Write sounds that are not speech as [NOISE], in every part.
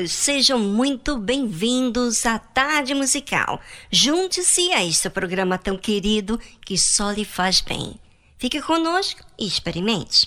Todos, sejam muito bem-vindos à Tarde Musical. Junte-se a este programa tão querido que só lhe faz bem. Fique conosco e experimente.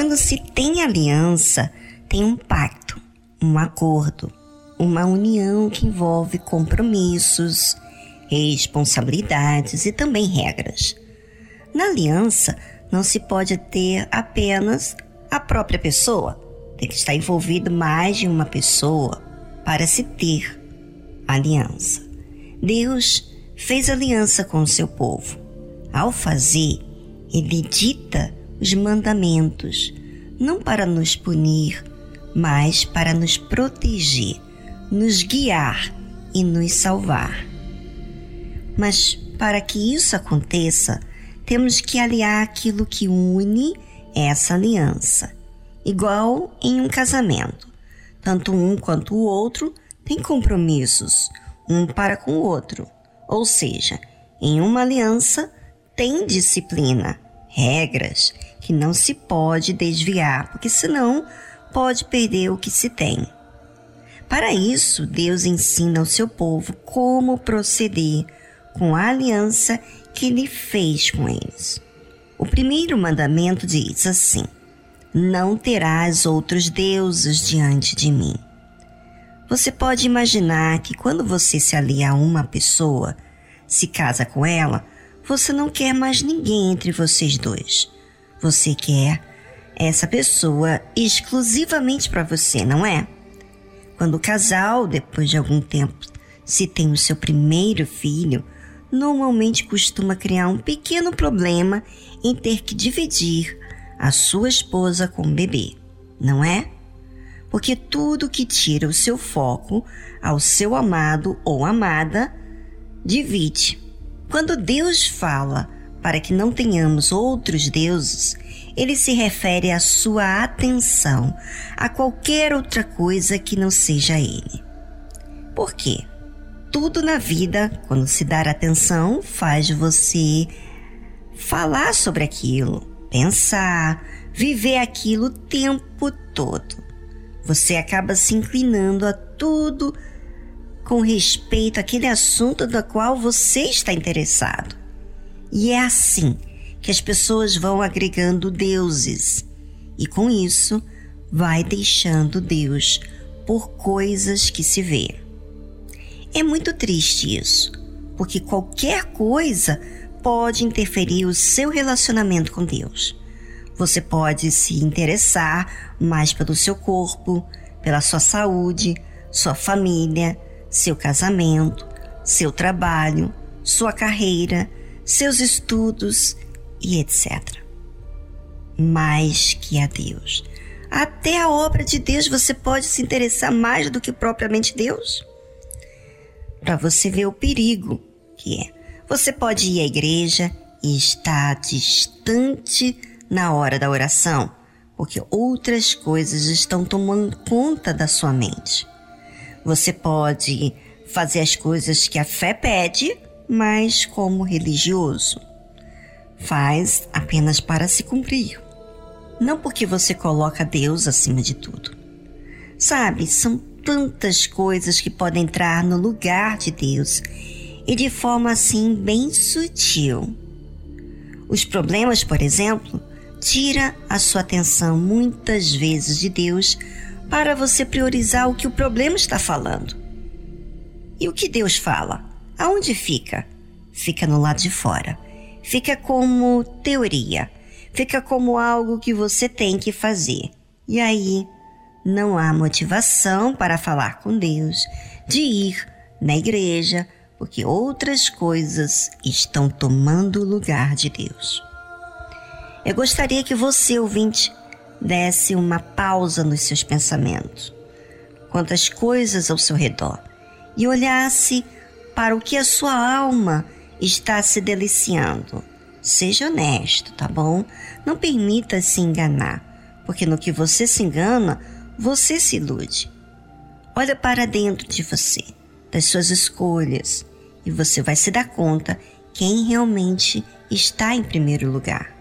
Quando se tem aliança, tem um pacto, um acordo, uma união que envolve compromissos, responsabilidades e também regras. Na aliança, não se pode ter apenas a própria pessoa, tem que estar envolvido mais de uma pessoa para se ter aliança. Deus fez aliança com o seu povo. Ao fazer, ele dita os mandamentos, não para nos punir, mas para nos proteger, nos guiar e nos salvar. Mas para que isso aconteça, temos que aliar aquilo que une essa aliança, igual em um casamento. Tanto um quanto o outro têm compromissos, um para com o outro. Ou seja, em uma aliança tem disciplina, regras que não se pode desviar, porque senão pode perder o que se tem. Para isso, Deus ensina ao seu povo como proceder com a aliança que ele fez com eles. O primeiro mandamento diz assim: Não terás outros deuses diante de mim. Você pode imaginar que quando você se alia a uma pessoa, se casa com ela, você não quer mais ninguém entre vocês dois. Você quer essa pessoa exclusivamente para você, não é? Quando o casal, depois de algum tempo, se tem o seu primeiro filho, normalmente costuma criar um pequeno problema em ter que dividir a sua esposa com o bebê, não é? Porque tudo que tira o seu foco ao seu amado ou amada divide. Quando Deus fala para que não tenhamos outros deuses, ele se refere à sua atenção a qualquer outra coisa que não seja ele. Por quê? Tudo na vida, quando se dar atenção, faz você falar sobre aquilo, pensar, viver aquilo o tempo todo. Você acaba se inclinando a tudo com respeito àquele assunto do qual você está interessado. E é assim que as pessoas vão agregando deuses e com isso vai deixando Deus por coisas que se vê. É muito triste isso, porque qualquer coisa pode interferir o seu relacionamento com Deus. Você pode se interessar mais pelo seu corpo, pela sua saúde, sua família, seu casamento, seu trabalho, sua carreira, seus estudos e etc. Mais que a Deus. Até a obra de Deus você pode se interessar mais do que propriamente Deus? Para você ver o perigo que é. Você pode ir à igreja e estar distante na hora da oração, porque outras coisas estão tomando conta da sua mente. Você pode fazer as coisas que a fé pede, mas como religioso. Faz apenas para se cumprir. Não porque você coloca Deus acima de tudo. Sabe, são tantas coisas que podem entrar no lugar de Deus e de forma assim bem sutil. Os problemas, por exemplo, tira a sua atenção muitas vezes de Deus para você priorizar o que o problema está falando. E o que Deus fala? Aonde fica? Fica no lado de fora. Fica como teoria. Fica como algo que você tem que fazer. E aí não há motivação para falar com Deus, de ir na igreja, porque outras coisas estão tomando o lugar de Deus. Eu gostaria que você, ouvinte, desse uma pausa nos seus pensamentos, quanto às coisas ao seu redor, e olhasse para o que a sua alma está se deliciando. Seja honesto, tá bom? Não permita se enganar, porque no que você se engana, você se ilude. Olha para dentro de você, das suas escolhas, e você vai se dar conta quem realmente está em primeiro lugar.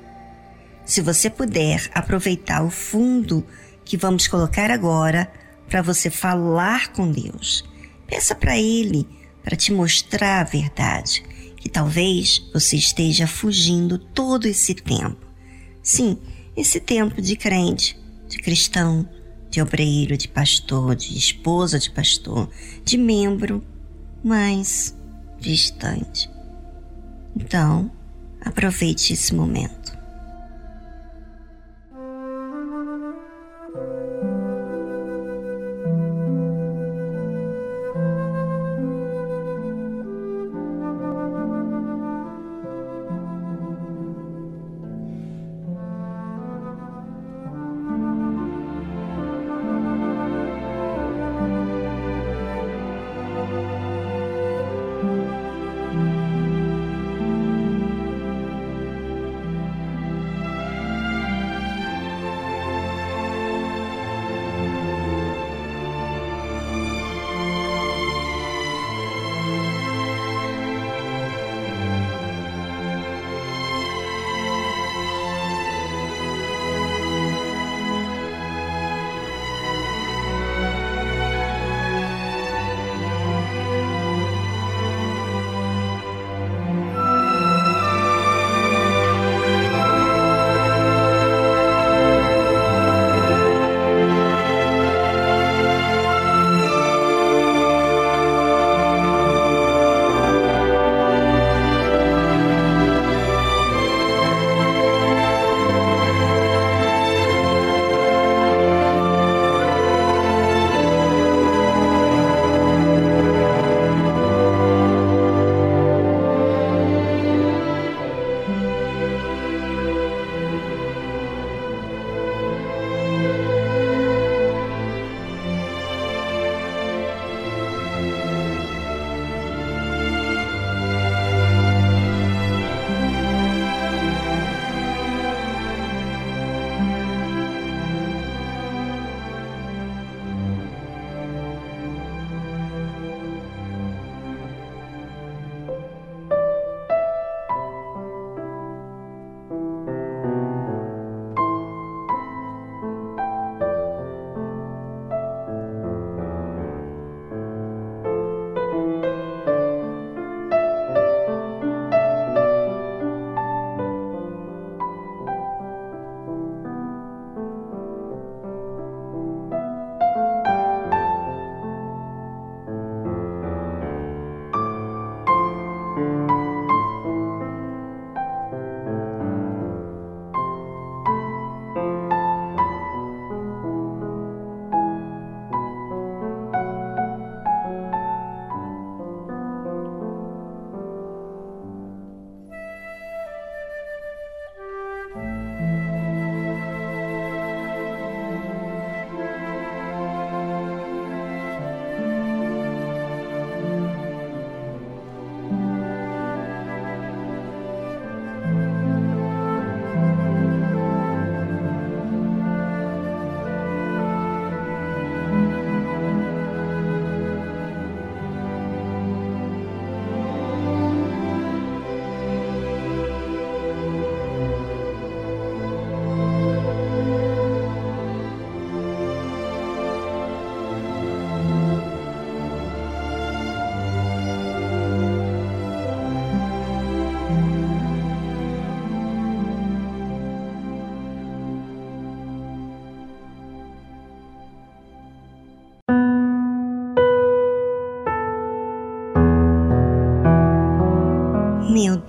Se você puder aproveitar o fundo que vamos colocar agora para você falar com Deus, peça para Ele para te mostrar a verdade, que talvez você esteja fugindo todo esse tempo. Sim, esse tempo de crente, de cristão, de obreiro, de pastor, de esposa de pastor, de membro, mas distante. Então, aproveite esse momento.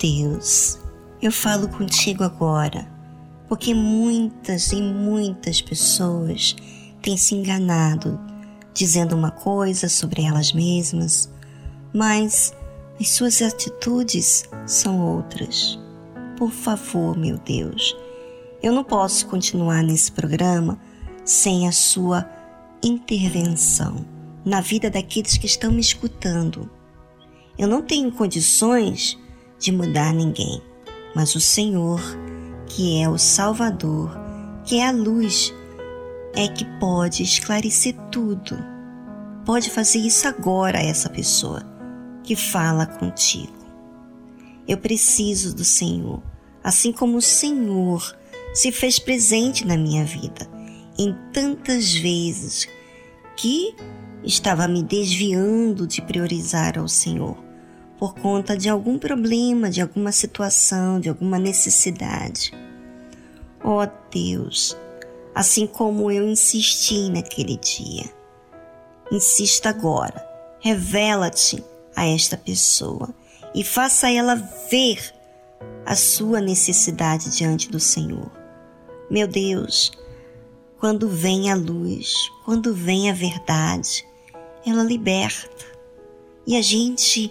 Deus, eu falo contigo agora, porque muitas e muitas pessoas têm se enganado dizendo uma coisa sobre elas mesmas, mas as suas atitudes são outras. Por favor, meu Deus, Eu não posso continuar nesse programa sem a sua intervenção na vida daqueles que estão me escutando. Eu não tenho condições de mudar ninguém, mas o Senhor, que é o Salvador, que é a luz, é que pode esclarecer tudo. Pode fazer isso agora a essa pessoa que fala contigo. Eu preciso do Senhor, assim como o Senhor se fez presente na minha vida em tantas vezes que estava me desviando de priorizar ao Senhor por conta de algum problema, de alguma situação, de alguma necessidade. Ó oh Deus, assim como eu insisti naquele dia, insista agora, revela-te a esta pessoa e faça ela ver a sua necessidade diante do Senhor. Meu Deus, quando vem a luz, quando vem a verdade, ela liberta. E a gente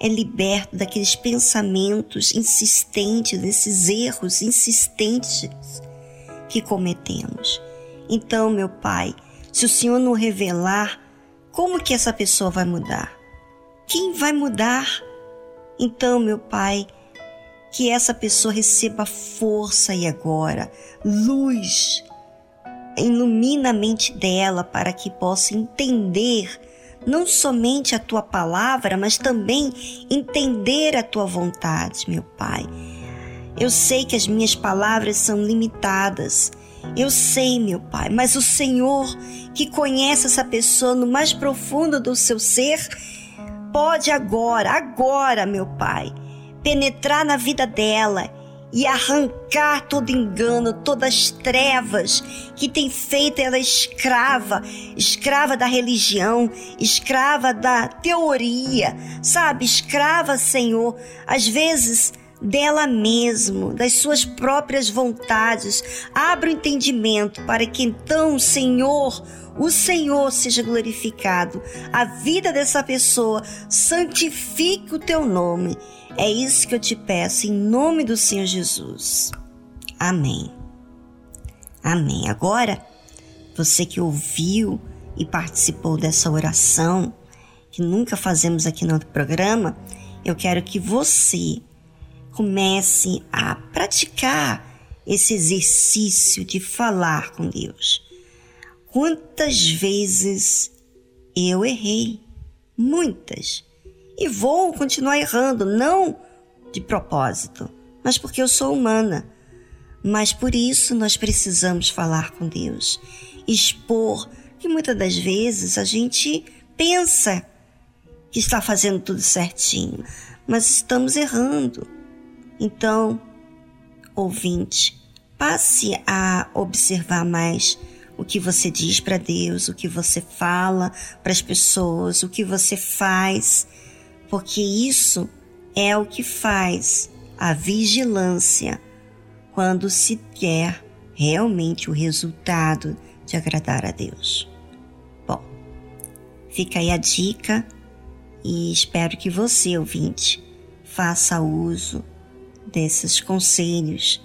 é liberto daqueles pensamentos insistentes, desses erros insistentes que cometemos. Então, meu Pai, se o Senhor não revelar, como que essa pessoa vai mudar? Quem vai mudar? Então, meu Pai, que essa pessoa receba força e agora, luz, ilumina a mente dela para que possa entender não somente a tua palavra, mas também entender a tua vontade, meu Pai. Eu sei que as minhas palavras são limitadas. Eu sei, meu Pai, mas o Senhor, que conhece essa pessoa no mais profundo do seu ser, pode agora, agora, meu Pai, penetrar na vida dela e arrancar todo engano, todas as trevas que tem feito ela escrava, escrava da religião, escrava da teoria, sabe? Escrava, Senhor, às vezes dela mesmo, das suas próprias vontades. Abra o entendimento para que então Senhor, o Senhor seja glorificado. A vida dessa pessoa santifique o teu nome é isso que eu te peço em nome do Senhor Jesus. Amém. Amém. Agora, você que ouviu e participou dessa oração, que nunca fazemos aqui no programa, eu quero que você comece a praticar esse exercício de falar com Deus. Quantas vezes eu errei? Muitas e vou continuar errando, não de propósito, mas porque eu sou humana. Mas por isso nós precisamos falar com Deus, expor que muitas das vezes a gente pensa que está fazendo tudo certinho, mas estamos errando. Então, ouvinte, passe a observar mais o que você diz para Deus, o que você fala para as pessoas, o que você faz porque isso é o que faz a vigilância quando se quer realmente o resultado de agradar a Deus. Bom, fica aí a dica e espero que você, ouvinte, faça uso desses conselhos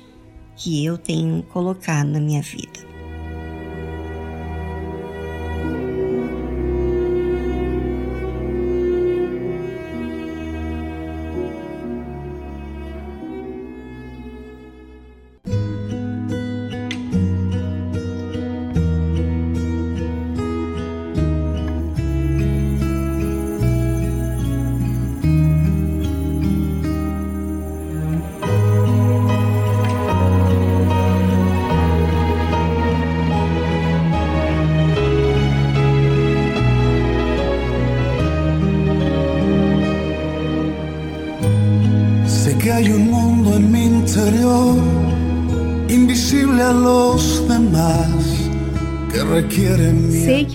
que eu tenho colocado na minha vida.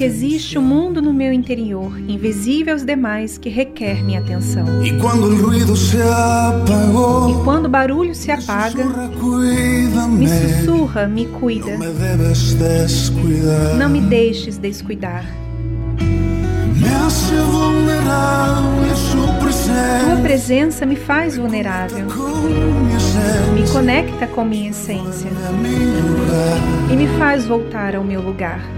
Existe um mundo no meu interior, invisível aos demais, que requer minha atenção. E quando o ruído se apagou, e quando o barulho se apaga, me sussurra, me cuida. Não me deixes descuidar. Me hace vulnerável su presencia presença me faz vulnerável, me conecta com minha essência e me faz voltar ao meu lugar.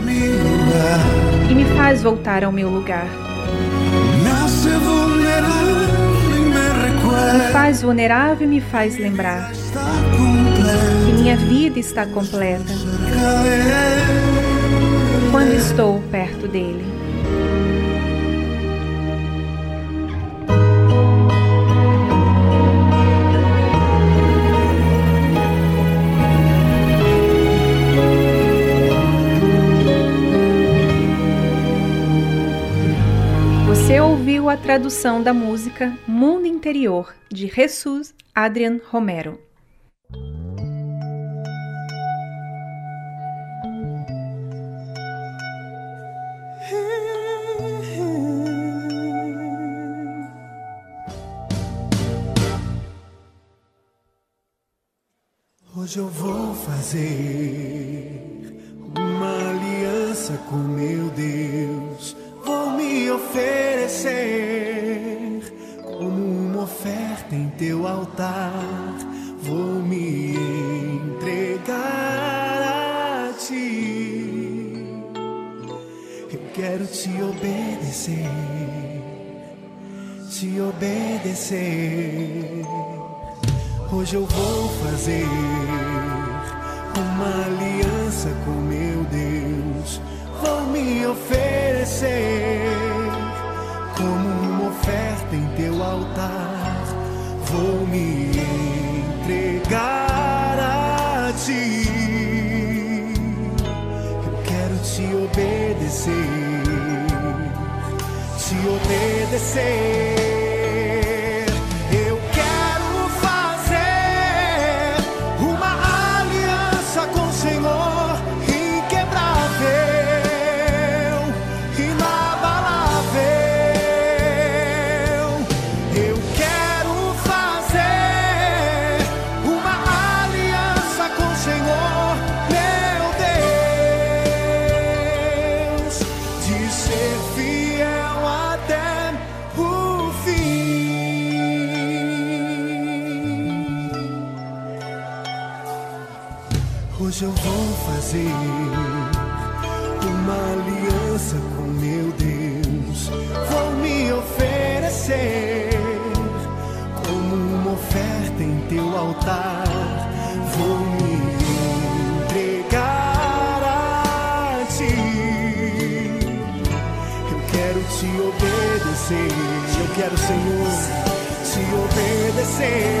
e me faz voltar ao meu lugar. Me faz vulnerável e me faz lembrar. Que minha vida está completa. Quando estou perto dele. A tradução da música Mundo Interior, de Jesus Adrian Romero. Hoje eu vou fazer Hoje eu vou fazer uma aliança com meu Deus vou me oferecer como uma oferta em teu altar. Vou me entregar a ti. Eu quero te obedecer, te obedecer. Obedecer.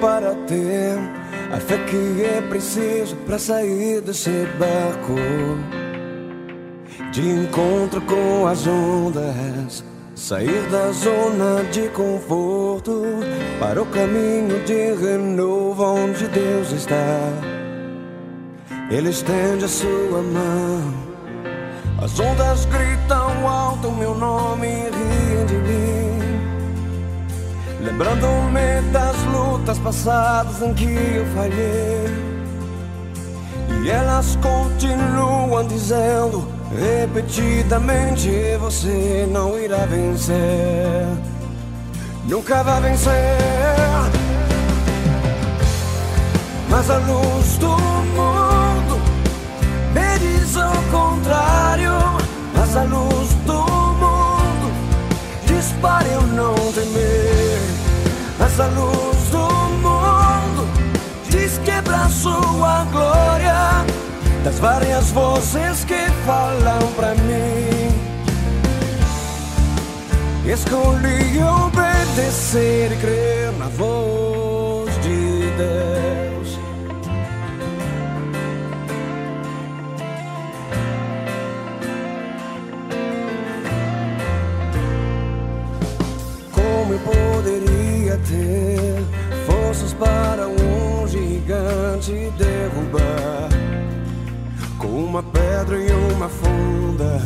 Para ter A fé que é preciso para sair desse barco. De encontro com as ondas Sair da zona de conforto Para o caminho de renovo onde Deus está. Ele estende a sua mão As ondas gritam alto meu nome e riem de mim Lembrando-me das lutas passadas em que eu falhei. E elas continuam dizendo repetidamente: Você não irá vencer. Nunca vai vencer. Mas a luz do mundo me diz ao contrário. Mas a luz do mundo diz para eu não temer. Mas a luz do mundo diz quebra sua glória das várias vozes que falam pra mim. Escolhi obedecer e crer na voz de Deus. Como eu poderia ter forças para um gigante derrubar? Com uma pedra e uma funda,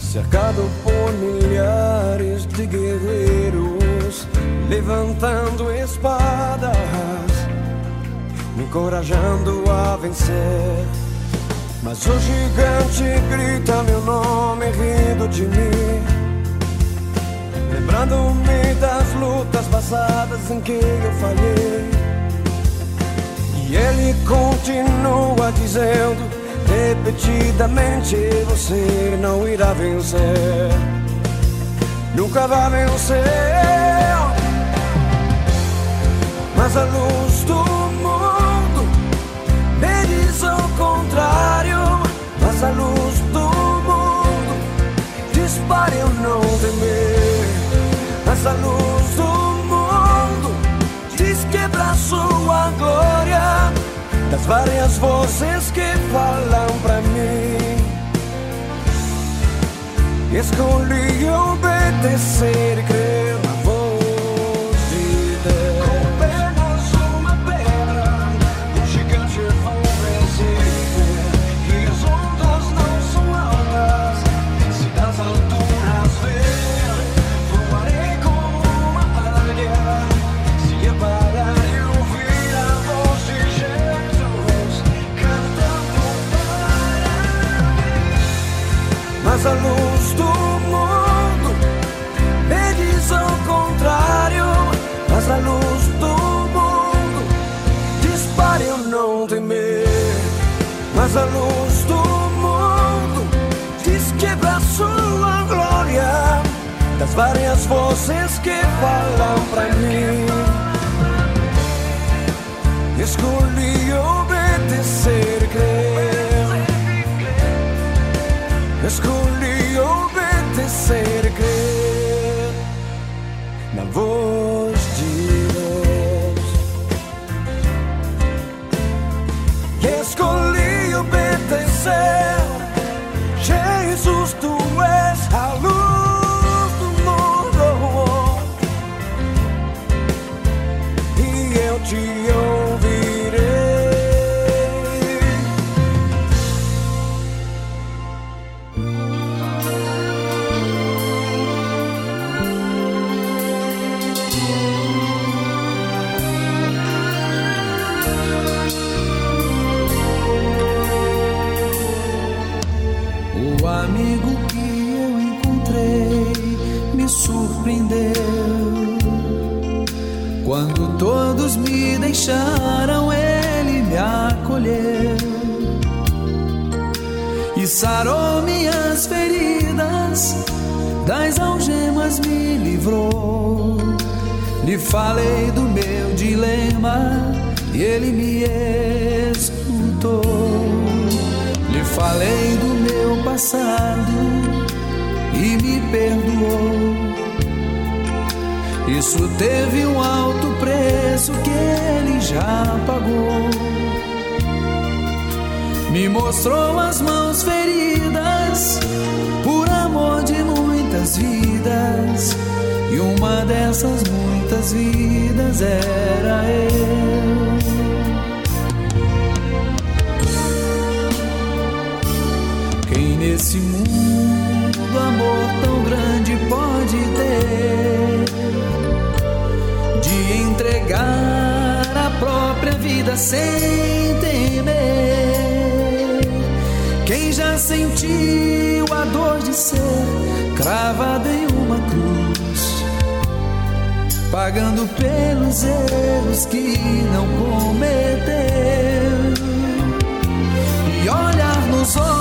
cercado por milhares de guerreiros, levantando espadas, me encorajando a vencer. Mas o gigante grita meu nome rindo de mim. Lembrando-me das lutas passadas em que eu falhei. E ele continua dizendo repetidamente: Você não irá vencer. Nunca vai vencer. Mas a luz do mundo me diz ao contrário. Mas a luz do mundo diz para eu não temer. Mas a luz do diz quebra sua glória das várias vozes que falam pra mim. Escolhi obedecer e crer Mas a luz do mundo diz para eu não temer. Mas a luz do mundo diz sua glória das várias vozes que falam pra mim. Escolhi obedecer e crer. Escolhi obedecer e crer na voz Escolhi obedecer. Jesus, tu és a luz todos me deixaram, ele me acolheu e sarou minhas feridas, das algemas me livrou. Lhe falei do meu dilema e ele me escutou. Lhe falei do meu passado e me perdoou. Isso teve um alto preço que ele já pagou. Me mostrou as mãos feridas por amor de muitas vidas. E uma dessas muitas vidas era eu. Quem nesse mundo amor tão grande pode própria vida sem temer? Quem já sentiu a dor de ser cravado em uma cruz, pagando pelos erros que não cometeu, e olhar nos olhos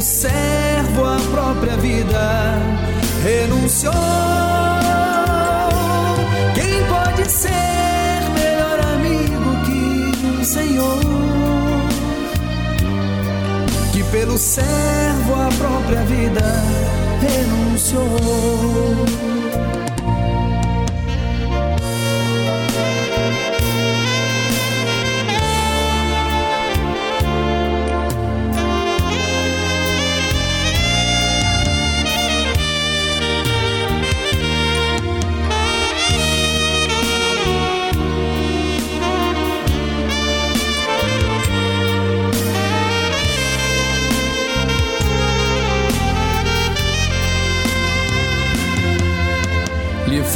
Pelo servo a própria vida renunciou. Quem pode ser melhor amigo que um Senhor? Que pelo servo a própria vida renunciou.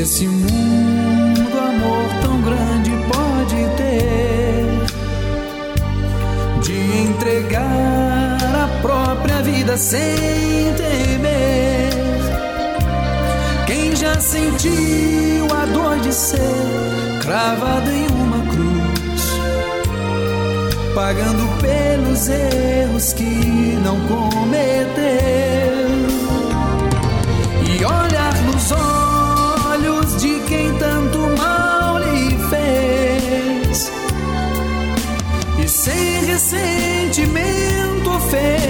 Nesse mundo amor tão grande pode ter de entregar a própria vida sem temer? Quem já sentiu a dor de ser cravado em uma cruz, pagando pelos erros que não cometeu?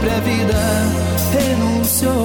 própria vida renunciou?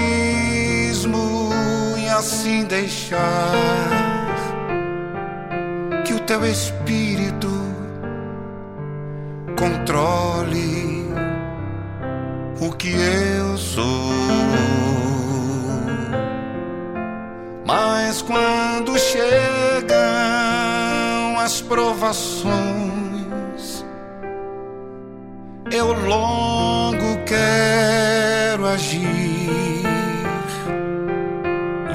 assim deixar que o teu espírito controle o que eu sou. Mas quando chegam as provações, eu logo quero agir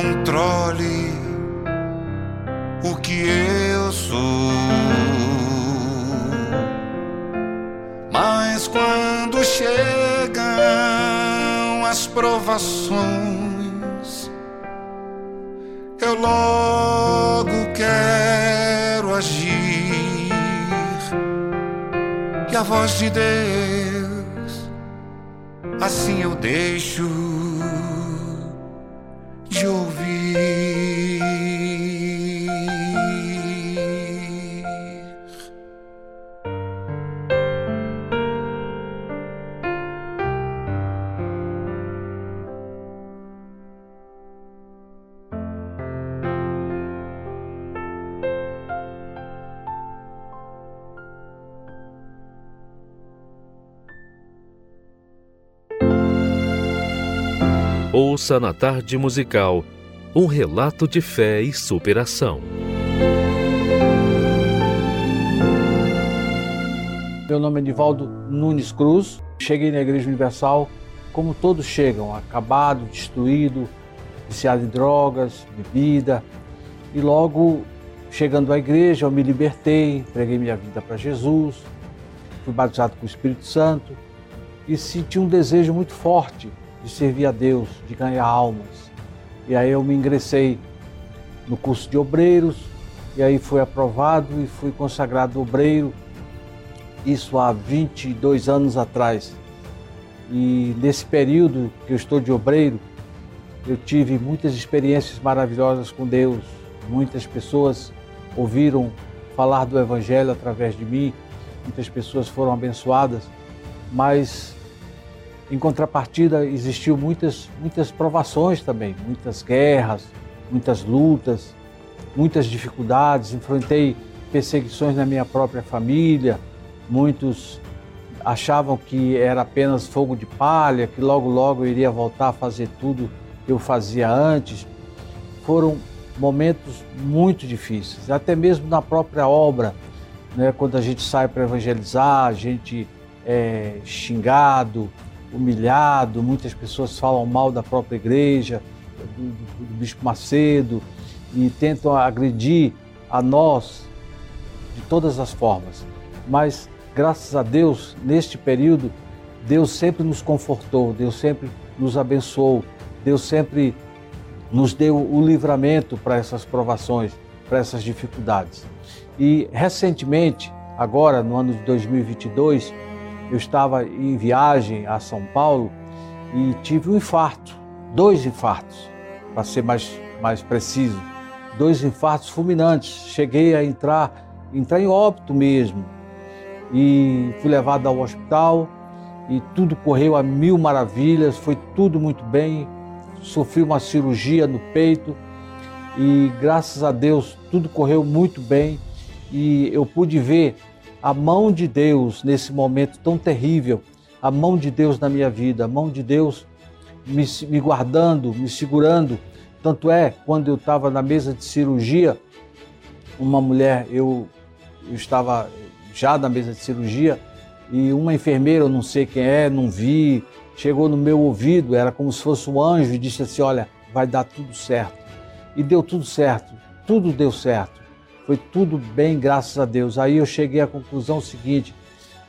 controle o que eu sou. Mas quando chegam as provações, eu logo quero agir e a voz de Deus. Assim eu deixo de ouvir. Ouça na tarde musical um relato de fé e superação. Meu nome é Nivaldo Nunes Cruz. Cheguei na Igreja Universal como todos chegam, acabado, destruído, viciado em drogas, bebida. E logo chegando à igreja, eu me libertei, entreguei minha vida para Jesus, fui batizado com o Espírito Santo e senti um desejo muito forte de servir a Deus, de ganhar almas. E aí eu me ingressei no curso de obreiros, e aí fui aprovado e fui consagrado obreiro, isso há 22 anos atrás. E nesse período que eu estou de obreiro, eu tive muitas experiências maravilhosas com Deus. Muitas pessoas ouviram falar do Evangelho através de mim, muitas pessoas foram abençoadas, mas em contrapartida, existiu muitas, muitas provações também, muitas guerras, muitas lutas, muitas dificuldades. Enfrentei perseguições na minha própria família. Muitos achavam que era apenas fogo de palha, que logo logo eu iria voltar a fazer tudo que eu fazia antes. Foram momentos muito difíceis, até mesmo na própria obra, né? quando a gente sai para evangelizar, a gente é xingado, humilhado, muitas pessoas falam mal da própria igreja, do, do, do Bispo Macedo, e tentam agredir a nós de todas as formas. Mas, graças a Deus, neste período, Deus sempre nos confortou, Deus sempre nos abençoou, Deus sempre nos deu o livramento para essas provações, para essas dificuldades. E recentemente, agora no ano de 2022, eu estava em viagem a São Paulo e tive um infarto, dois infartos, para ser mais, mais preciso, dois infartos fulminantes. Cheguei a entrar, entrar em óbito mesmo e fui levado ao hospital e tudo correu a mil maravilhas, foi tudo muito bem. Sofri uma cirurgia no peito e graças a Deus tudo correu muito bem e eu pude ver a mão de Deus nesse momento tão terrível, a mão de Deus na minha vida, a mão de Deus me, me guardando, me segurando. Tanto é, quando eu estava na mesa de cirurgia, uma mulher, eu, eu estava já na mesa de cirurgia, e uma enfermeira, eu não sei quem é, não vi, chegou no meu ouvido, era como se fosse um anjo, e disse assim: Olha, vai dar tudo certo. E deu tudo certo, tudo deu certo. Foi tudo bem, graças a Deus. Aí eu cheguei à conclusão seguinte: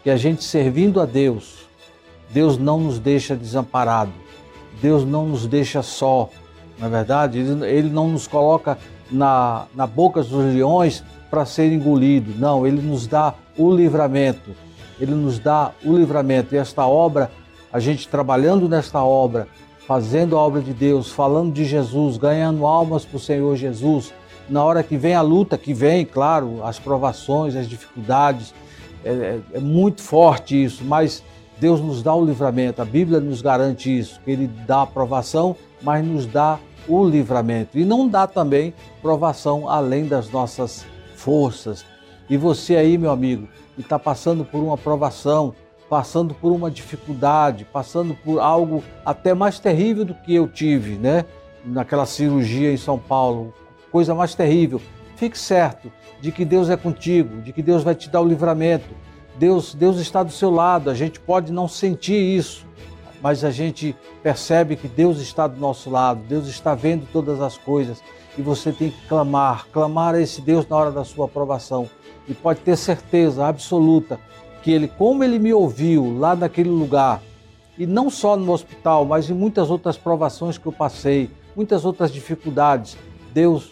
que a gente servindo a Deus, Deus não nos deixa desamparado, Deus não nos deixa só, na é verdade, ele, ele não nos coloca na, na boca dos leões para ser engolido, não, Ele nos dá o livramento, Ele nos dá o livramento. E esta obra, a gente trabalhando nesta obra, fazendo a obra de Deus, falando de Jesus, ganhando almas para o Senhor Jesus, na hora que vem a luta, que vem, claro, as provações, as dificuldades, é, é, é, muito forte isso, mas Deus nos dá o livramento, a Bíblia nos garante isso, que Ele dá a provação, mas nos dá o livramento. E não dá também provação além das nossas forças. E você aí, meu amigo, que está passando por uma provação, passando por uma dificuldade, passando por algo até mais terrível do que eu tive, né? Naquela cirurgia em São Paulo, coisa mais terrível. Fique certo de que Deus é contigo, de que Deus vai te dar o livramento. Deus, Deus está do seu lado. A gente pode não sentir isso, mas a gente percebe que Deus está do nosso lado. Deus está vendo todas as coisas e você tem que clamar, clamar a esse Deus na hora da sua aprovação. E pode ter certeza absoluta que ele, como ele me ouviu lá naquele lugar, e não só no hospital, mas em muitas outras provações que eu passei, muitas outras dificuldades, Deus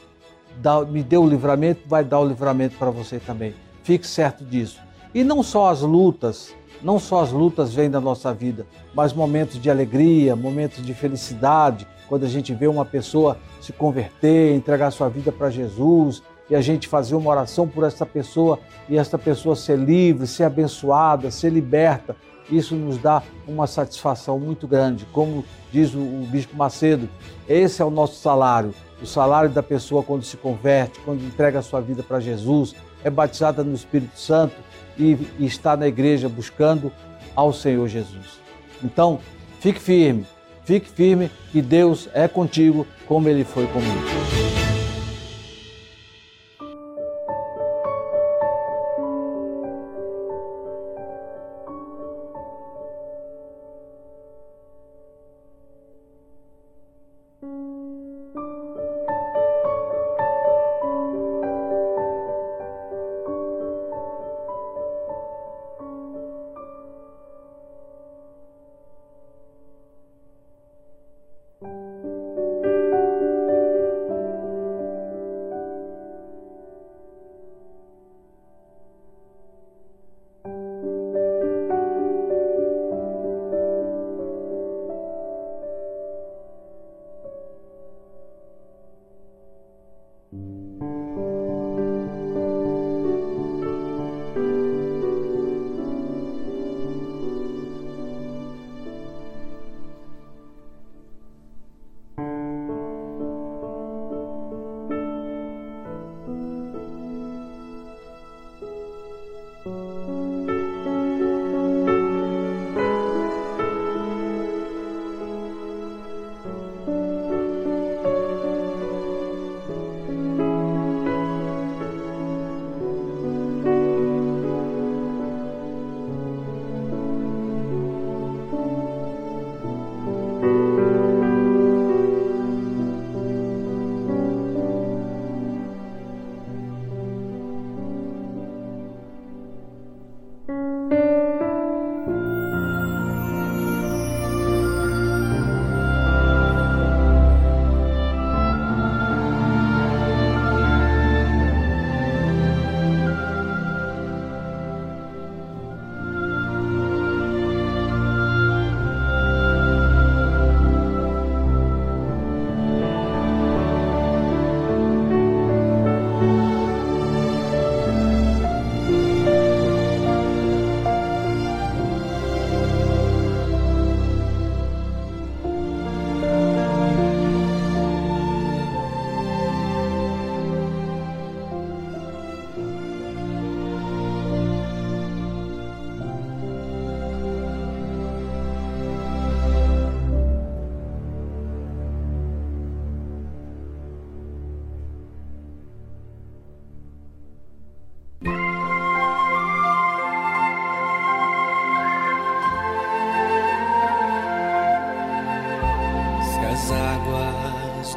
dá, me deu o livramento, vai dar o livramento para você também. Fique certo disso. E não só as lutas, não só as lutas vêm da nossa vida, mas momentos de alegria, momentos de felicidade, quando a gente vê uma pessoa se converter, entregar sua vida para Jesus, e a gente fazer uma oração por essa pessoa e essa pessoa ser livre, ser abençoada, ser liberta, isso nos dá uma satisfação muito grande. Como diz o, o Bispo Macedo, esse é o nosso salário. O salário da pessoa quando se converte, quando entrega a sua vida para Jesus, é batizada no Espírito Santo e, e está na igreja buscando ao Senhor Jesus. Então, fique firme, fique firme que Deus é contigo como ele foi comigo.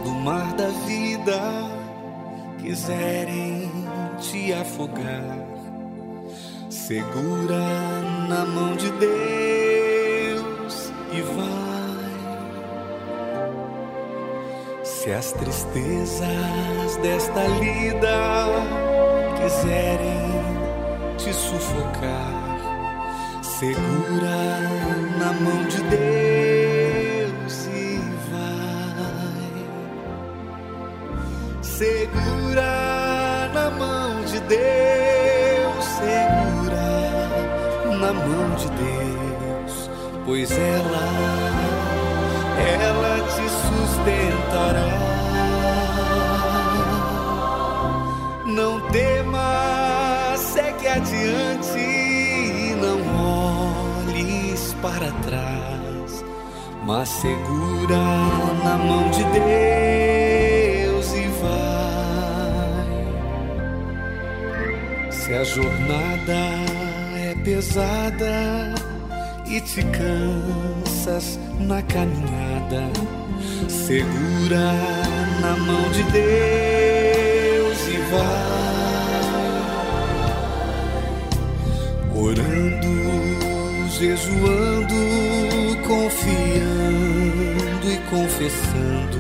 Do mar da vida quiserem te afogar, segura na mão de Deus e vai. Se as tristezas desta lida quiserem te sufocar, segura na mão de Deus Segura na mão de Deus, segura na mão de Deus, pois ela, ela te sustentará. Não temas, segue adiante, e não olhes para trás, mas segura na mão de Deus Se a jornada é pesada e te cansas na caminhada, segura na mão de Deus e vai. Orando, jejuando, confiando e confessando,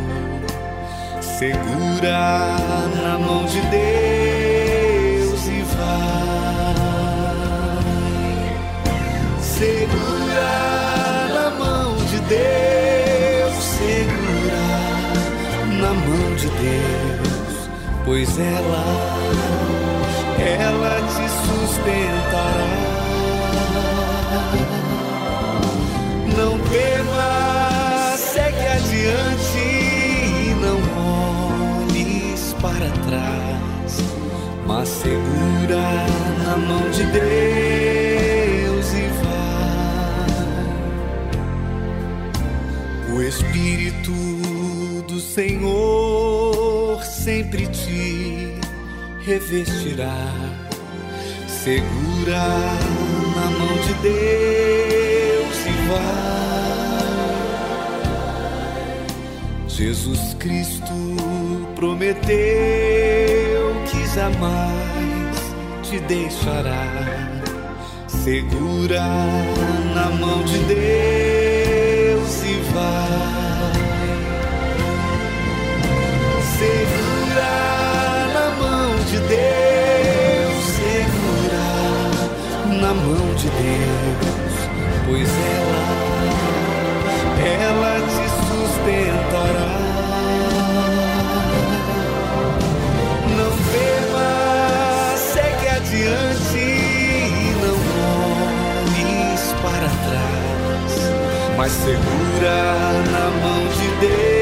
segura na mão de Deus Deus, segurar na mão de Deus, pois ela, ela te sustentará. Não temas, segue adiante não olhes para trás, mas segura na mão de Deus Espírito do Senhor sempre te revestirá. Segura na mão de Deus e vai. Jesus Cristo prometeu que jamais te deixará. Segura na mão de Deus e vai. Segura na mão de Deus, segura na mão de Deus, pois ela, ela te sustentará. Mas segura na mão de Deus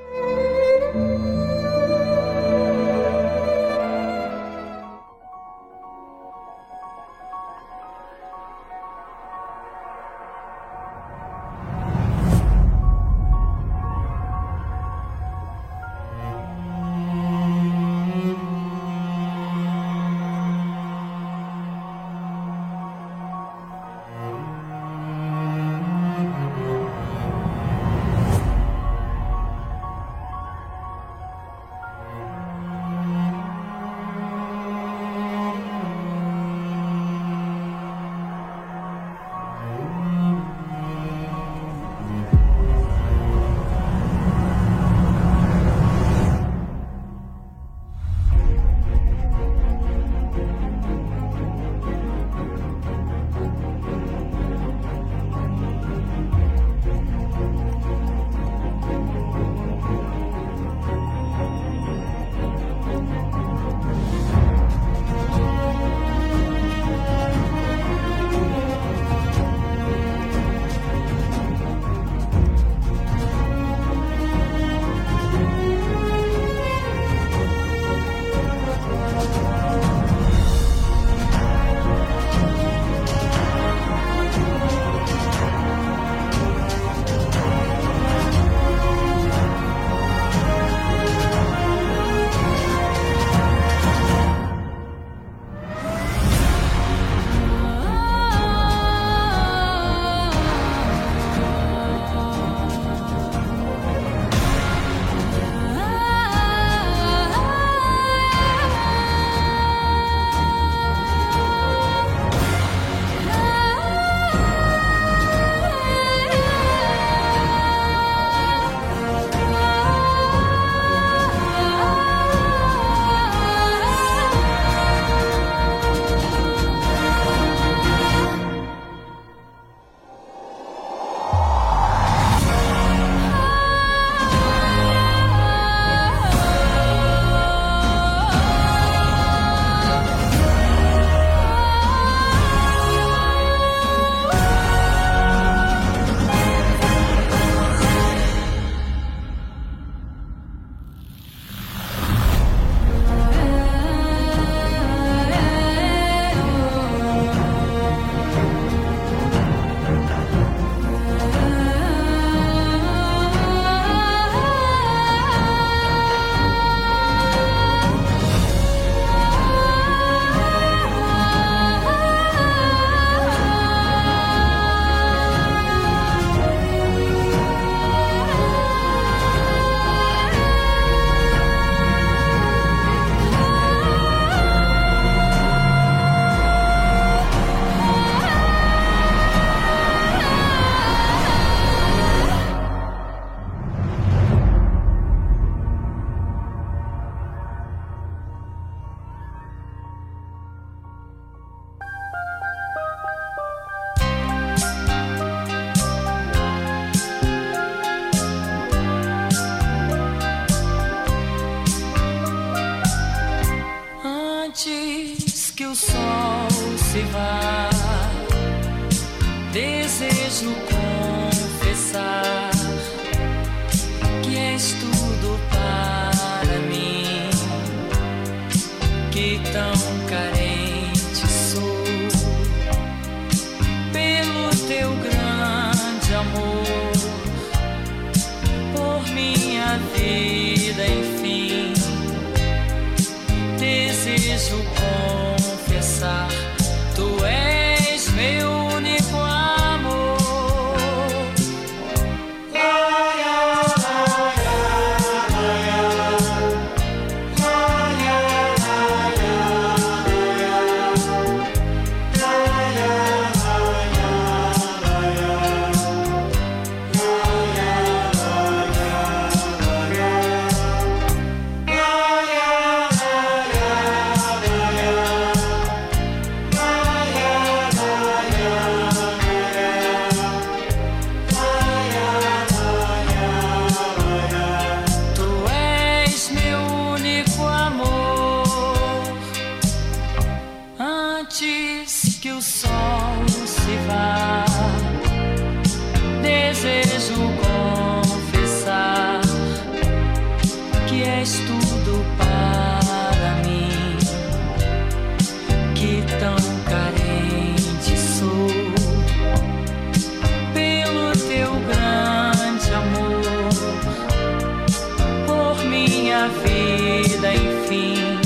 Vida, enfim.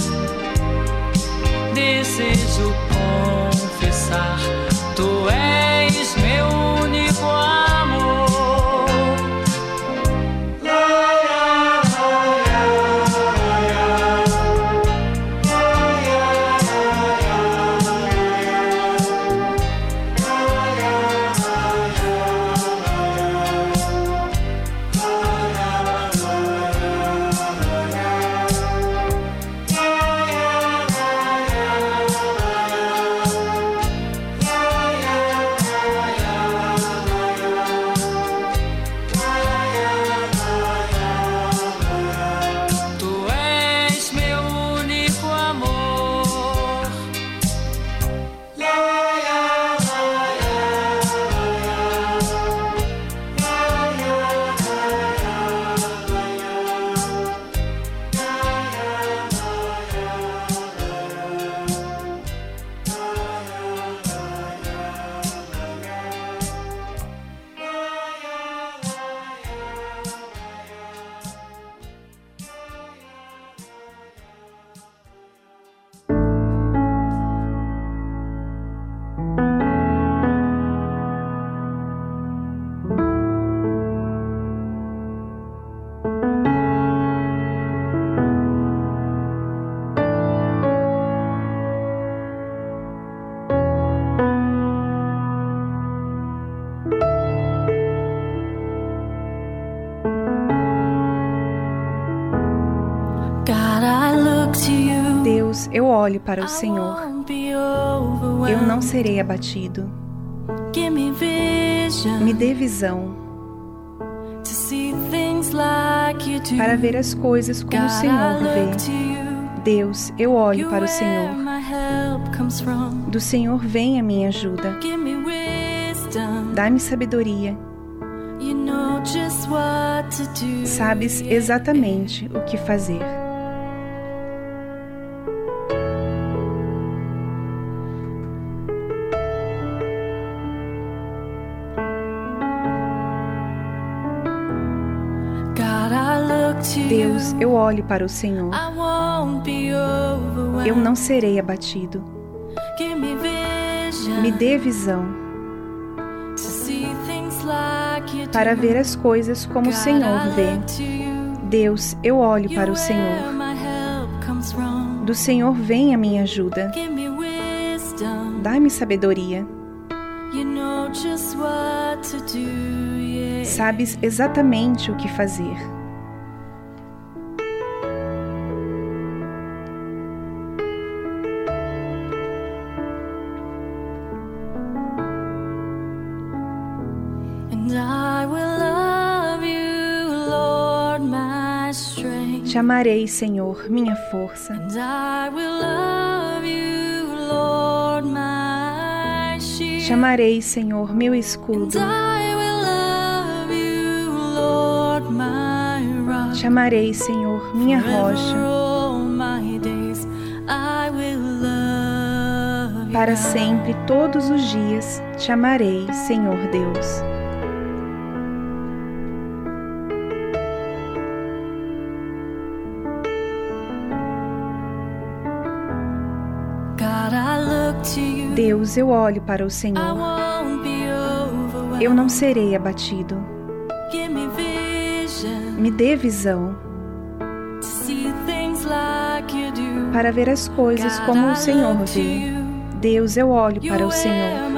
Desejo confessar, para o Senhor. Eu não serei abatido. Me dê visão para ver as coisas como o Senhor vê. Deus, eu olho para o Senhor. Do Senhor vem a minha ajuda. Dá-me sabedoria. Sabes exatamente o que fazer. Eu olho para o Senhor. Eu não serei abatido. Me dê visão para ver as coisas como o Senhor vê. Deus, eu olho para o Senhor. Do Senhor vem a minha ajuda. Dá-me sabedoria. Sabes exatamente o que fazer. Amarei, Senhor, minha força. And I will love you, Lord, my shield. Te amarei, Senhor, meu escudo. And I will love you, Lord, my rock. Te amarei, Senhor, minha rocha. you. Para sempre, todos os dias, te amarei, Senhor Deus. Deus, eu olho para o Senhor. Eu não serei abatido. Me dê visão para ver as coisas como o Senhor vê. Deus, eu olho para o Senhor.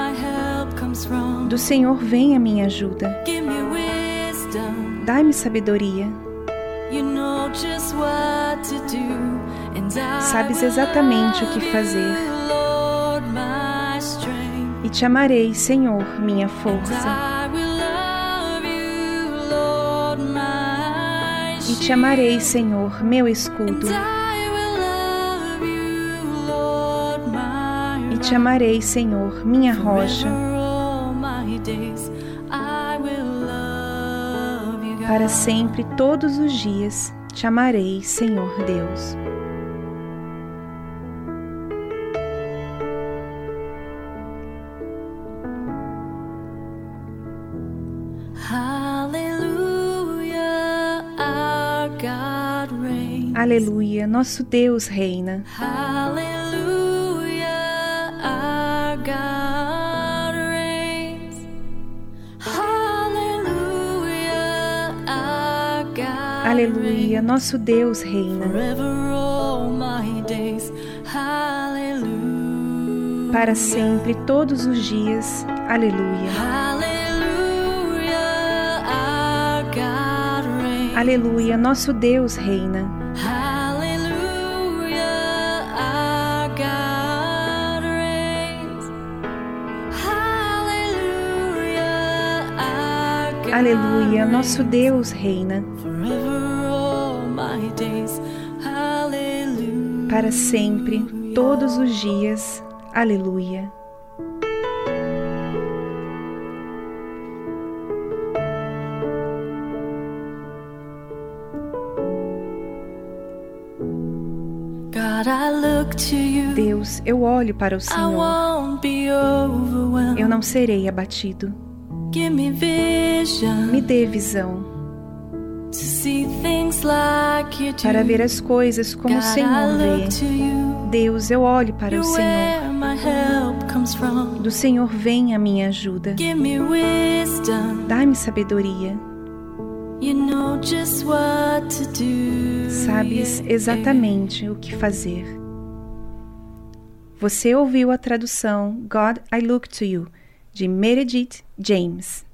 Do Senhor vem a minha ajuda. Dai-me sabedoria. Sabes exatamente o que fazer. E te amarei, Senhor, minha força. E te amarei, Senhor, meu escudo. E te amarei, Senhor, minha rocha. Para sempre, todos os dias, te amarei, Senhor Deus. Nosso Deus reina. Hallelujah, our God reigns. Hallelujah, our God Aleluia, nosso Deus reina. Para sempre, todos os dias. Aleluia. Reigns. Aleluia, nosso Deus reina. Aleluia, nosso Deus reina. Para sempre, todos os dias. Aleluia. Deus, eu olho para o Senhor. Eu não serei abatido. Give me vision Me dê visão para ver as coisas como o Senhor vê. Deus, eu olho para o Senhor. Do Senhor vem a minha ajuda. Dá-me sabedoria. Sabes exatamente o que fazer. Você ouviu a tradução God I Look to You, de Meredith James.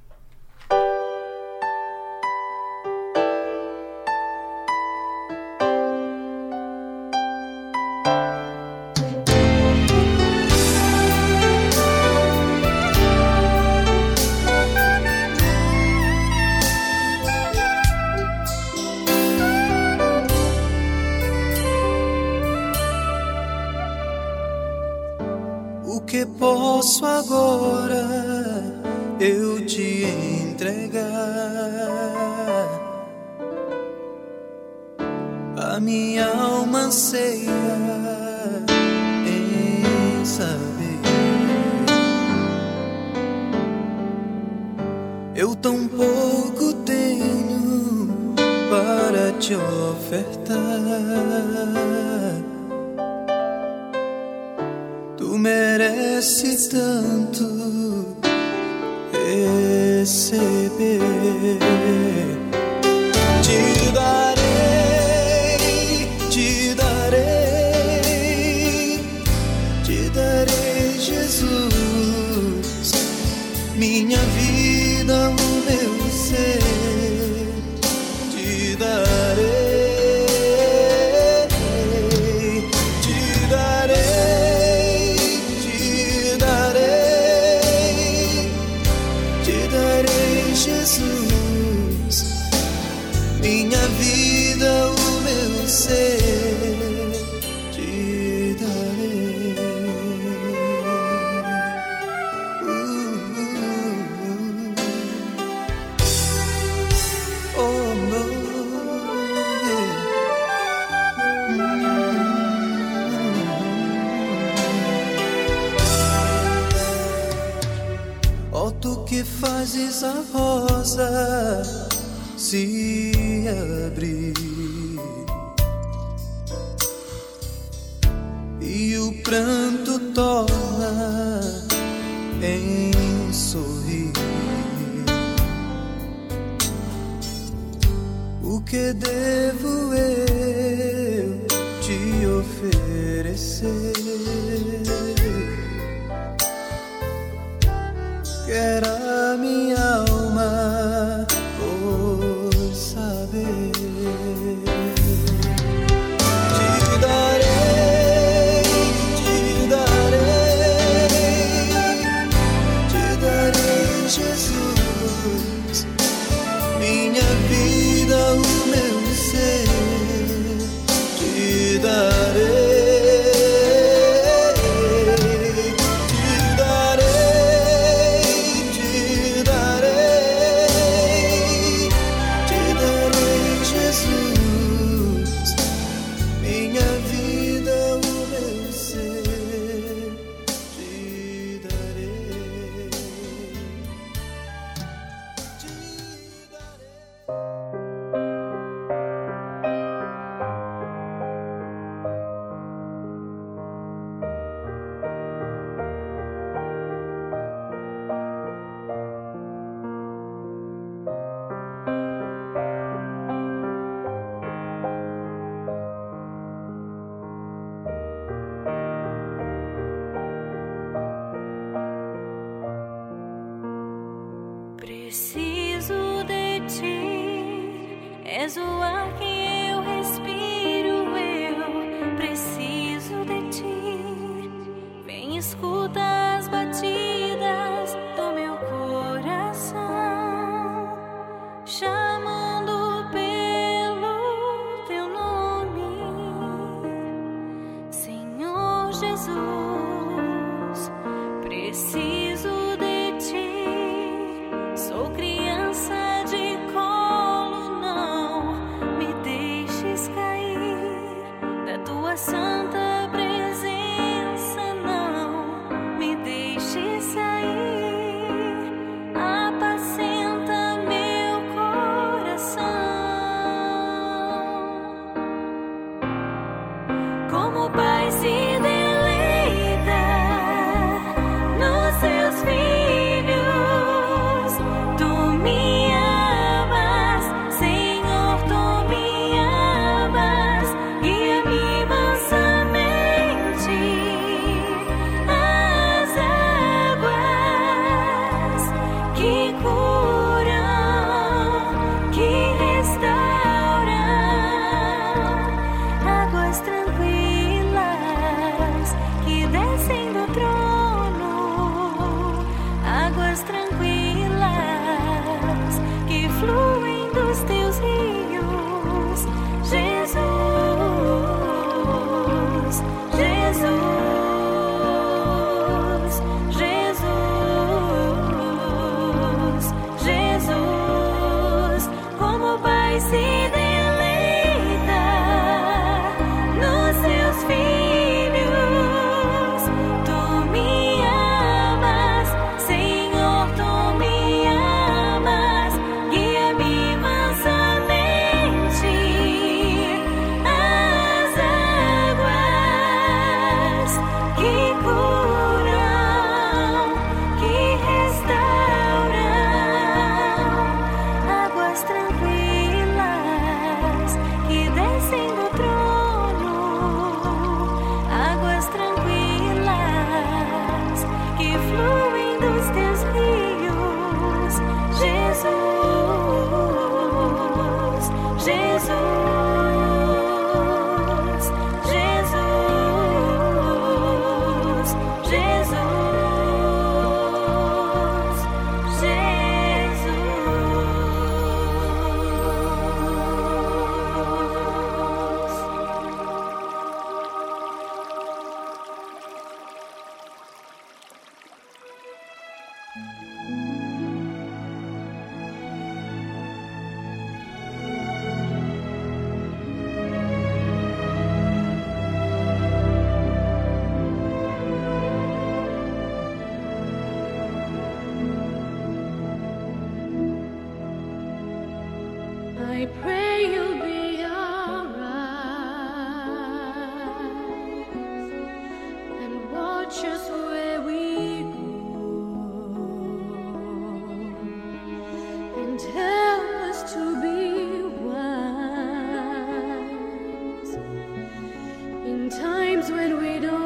Times when we don't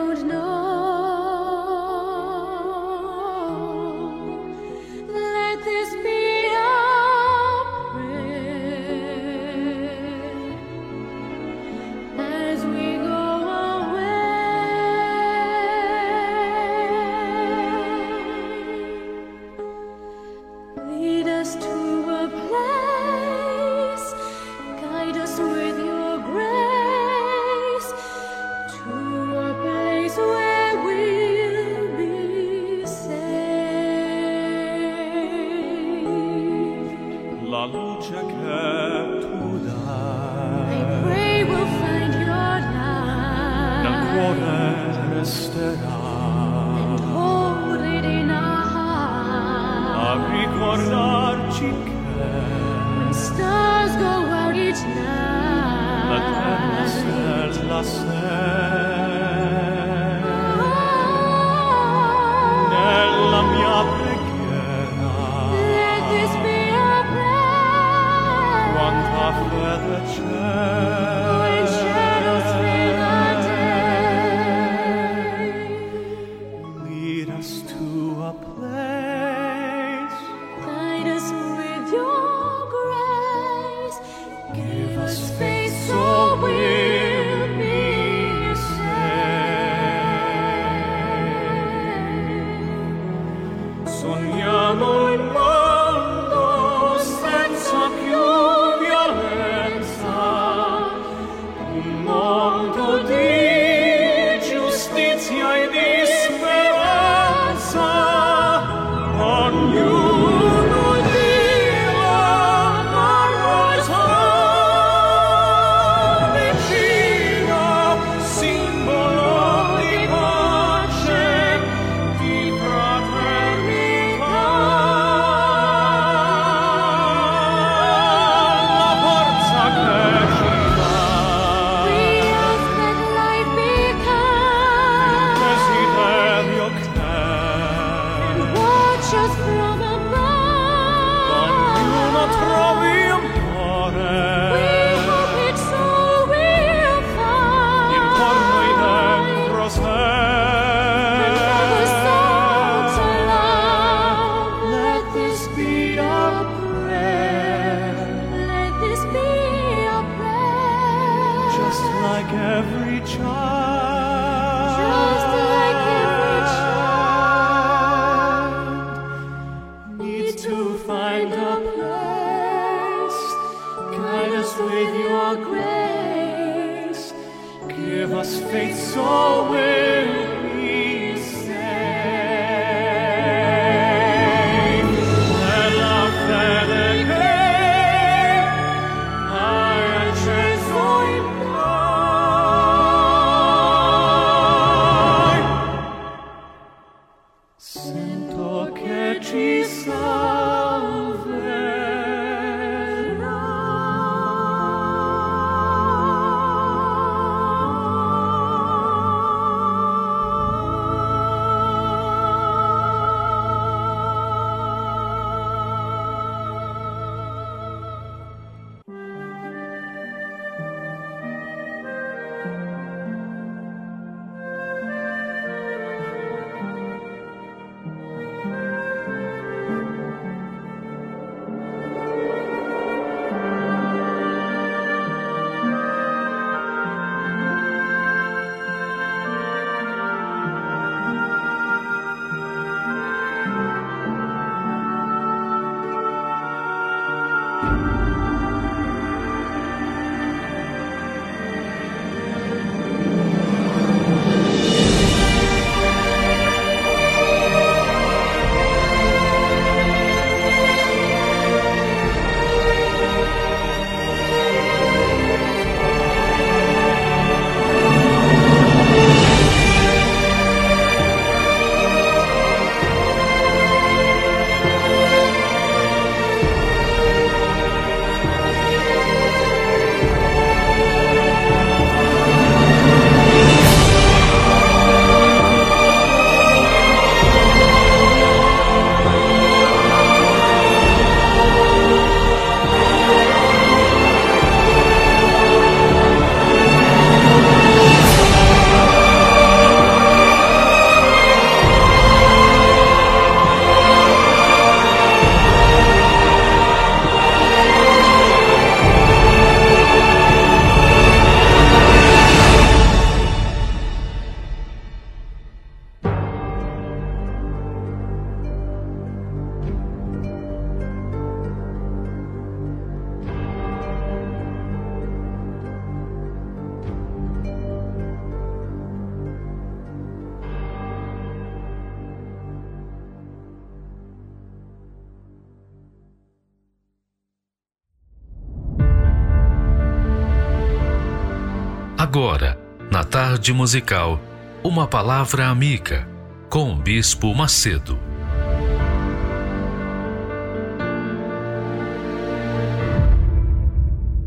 tarde musical, uma palavra amiga com o Bispo Macedo.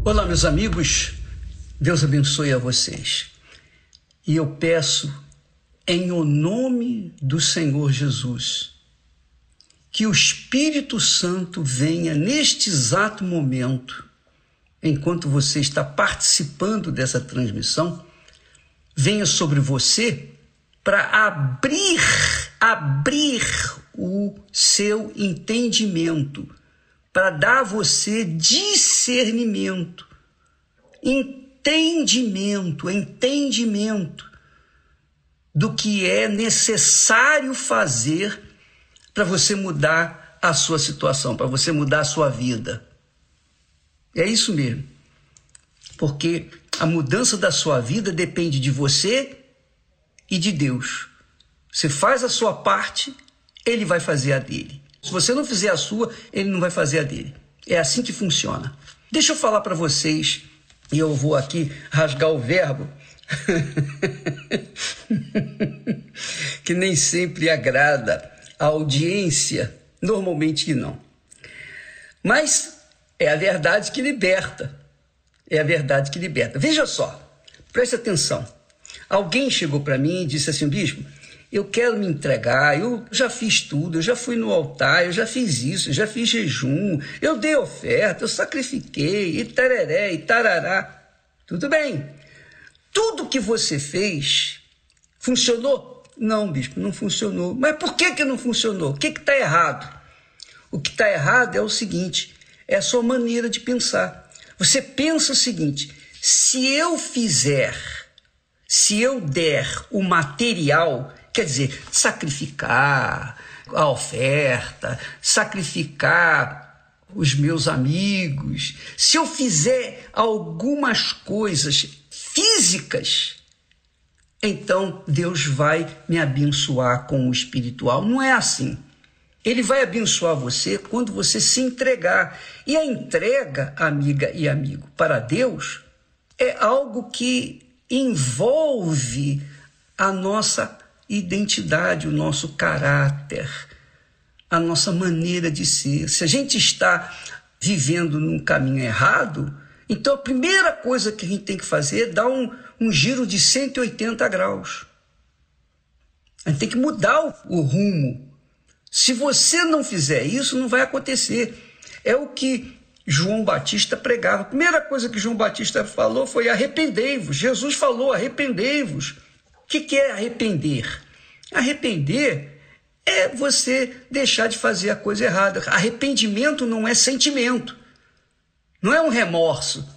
Olá, meus amigos, Deus abençoe a vocês. E eu peço, em o nome do Senhor Jesus, que o Espírito Santo venha neste exato momento, enquanto você está participando dessa transmissão, venha sobre você para abrir, abrir o seu entendimento, para dar a você discernimento, entendimento, entendimento do que é necessário fazer para você mudar a sua situação, para você mudar a sua vida. É isso mesmo. Porque a mudança da sua vida depende de você e de Deus. Você faz a sua parte, ele vai fazer a dele. Se você não fizer a sua, ele não vai fazer a dele. É assim que funciona. Deixa eu falar para vocês, e eu vou aqui rasgar o verbo, [LAUGHS] que nem sempre agrada a audiência, normalmente não. Mas é a verdade que liberta. É a verdade que liberta. Veja só, preste atenção. Alguém chegou para mim e disse assim, bispo, eu quero me entregar, eu já fiz tudo, eu já fui no altar, eu já fiz isso, eu já fiz jejum, eu dei oferta, eu sacrifiquei, e tararé, e tarará. Tudo bem. Tudo que você fez funcionou? Não, bispo, não funcionou. Mas por que, que não funcionou? O que está errado? O que está errado é o seguinte: é a sua maneira de pensar. Você pensa o seguinte: se eu fizer, se eu der o material, quer dizer, sacrificar a oferta, sacrificar os meus amigos, se eu fizer algumas coisas físicas, então Deus vai me abençoar com o espiritual. Não é assim. Ele vai abençoar você quando você se entregar. E a entrega, amiga e amigo, para Deus é algo que envolve a nossa identidade, o nosso caráter, a nossa maneira de ser. Se a gente está vivendo num caminho errado, então a primeira coisa que a gente tem que fazer é dar um, um giro de 180 graus. A gente tem que mudar o, o rumo. Se você não fizer isso, não vai acontecer. É o que João Batista pregava. A primeira coisa que João Batista falou foi arrependei-vos. Jesus falou arrependei-vos. O que, é arrepender? Arrepender é você deixar de fazer a coisa errada. Arrependimento não é sentimento, não é um remorso.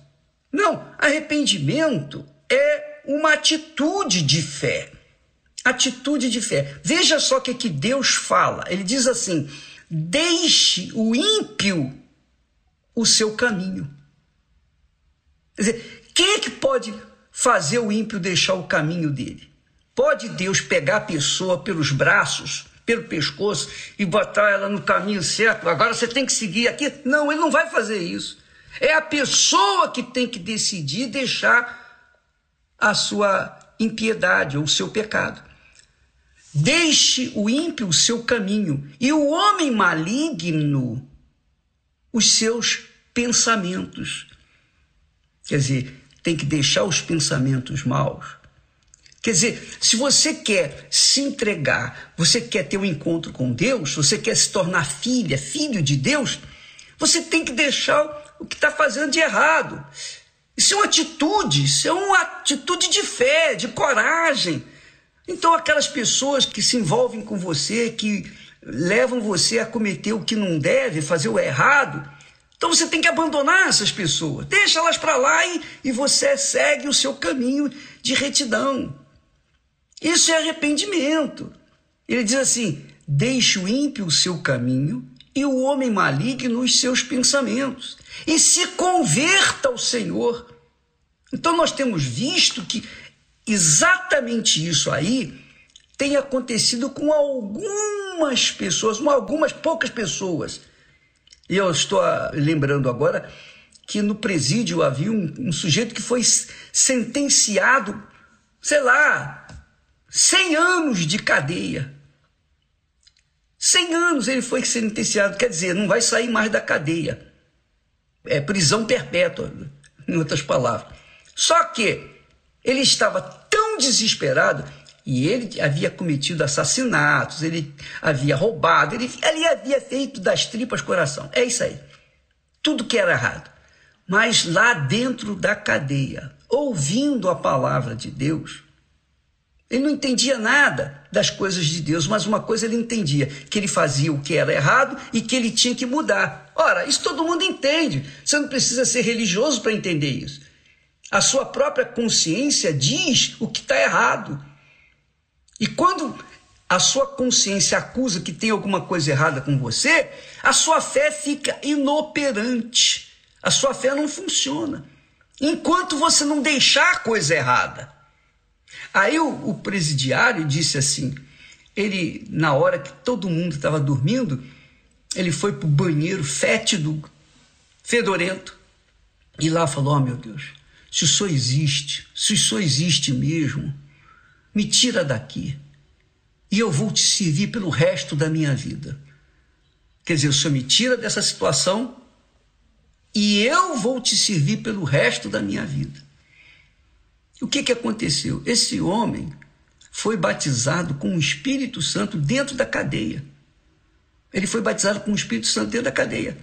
Não, arrependimento é uma atitude de fé. Atitude de fé. Veja só o que, que Deus fala. Ele diz assim: deixe o ímpio o seu caminho. Quer dizer, quem é que pode fazer o ímpio deixar o caminho dele? Pode Deus pegar a pessoa pelos braços, pelo pescoço e botar ela no caminho certo? Agora você tem que seguir aqui? Não, ele não vai fazer isso. É a pessoa que tem que decidir deixar a sua impiedade ou o seu pecado. Deixe o ímpio o seu caminho e o homem maligno os seus pensamentos. Quer dizer, tem que deixar os pensamentos maus. Quer dizer, se você quer se entregar, você quer ter um encontro com Deus, você quer se tornar filha, filho de Deus, você tem que deixar o que está fazendo de errado. Isso é uma atitude, isso é uma atitude de fé, de coragem. Então, aquelas pessoas que se envolvem com você, que levam você a cometer o que não deve, fazer o errado, então você tem que abandonar essas pessoas, deixa elas para lá e, e você segue o seu caminho de retidão. Isso é arrependimento. Ele diz assim: deixe o ímpio o seu caminho e o homem maligno os seus pensamentos, e se converta ao Senhor. Então nós temos visto que exatamente isso aí tem acontecido com algumas pessoas, com algumas poucas pessoas. E eu estou lembrando agora que no presídio havia um, um sujeito que foi sentenciado, sei lá, 100 anos de cadeia. 100 anos ele foi sentenciado, quer dizer, não vai sair mais da cadeia. É prisão perpétua, em outras palavras. Só que ele estava tão desesperado e ele havia cometido assassinatos, ele havia roubado, ele, ele havia feito das tripas coração. É isso aí. Tudo que era errado. Mas lá dentro da cadeia, ouvindo a palavra de Deus, ele não entendia nada das coisas de Deus, mas uma coisa ele entendia: que ele fazia o que era errado e que ele tinha que mudar. Ora, isso todo mundo entende. Você não precisa ser religioso para entender isso. A sua própria consciência diz o que está errado. E quando a sua consciência acusa que tem alguma coisa errada com você, a sua fé fica inoperante. A sua fé não funciona. Enquanto você não deixar a coisa errada. Aí o, o presidiário disse assim: ele, na hora que todo mundo estava dormindo, ele foi para o banheiro fétido, fedorento, e lá falou: Oh meu Deus, se o senhor existe, se o senhor existe mesmo, me tira daqui e eu vou te servir pelo resto da minha vida. Quer dizer, o senhor me tira dessa situação e eu vou te servir pelo resto da minha vida. O que, que aconteceu? Esse homem foi batizado com o Espírito Santo dentro da cadeia. Ele foi batizado com o Espírito Santo dentro da cadeia.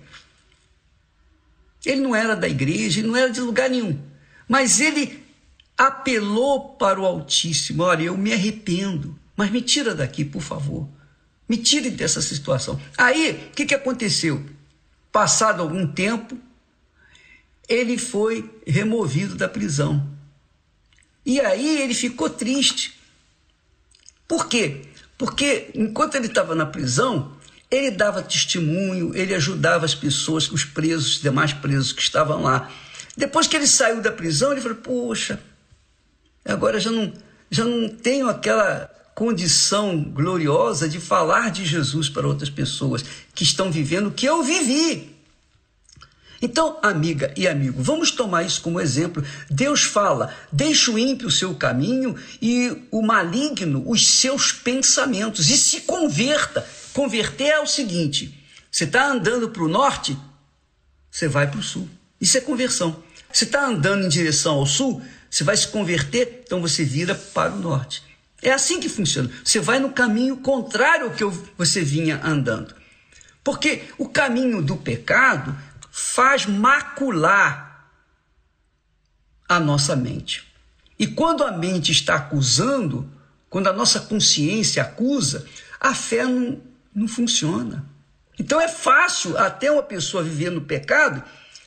Ele não era da igreja, ele não era de lugar nenhum. Mas ele apelou para o Altíssimo: olha, eu me arrependo, mas me tira daqui, por favor. Me tire dessa situação. Aí, o que, que aconteceu? Passado algum tempo, ele foi removido da prisão. E aí ele ficou triste. Por quê? Porque enquanto ele estava na prisão, ele dava testemunho, ele ajudava as pessoas, os presos, os demais presos que estavam lá. Depois que ele saiu da prisão, ele falou: Poxa, agora já não, já não tenho aquela condição gloriosa de falar de Jesus para outras pessoas que estão vivendo o que eu vivi. Então, amiga e amigo, vamos tomar isso como exemplo. Deus fala: deixa o ímpio o seu caminho e o maligno os seus pensamentos, e se converta. Converter é o seguinte: você está andando para o norte, você vai para o sul. Isso é conversão. Você está andando em direção ao sul, você vai se converter, então você vira para o norte. É assim que funciona. Você vai no caminho contrário ao que você vinha andando. Porque o caminho do pecado faz macular a nossa mente. E quando a mente está acusando, quando a nossa consciência acusa, a fé não, não funciona. Então é fácil até uma pessoa viver no pecado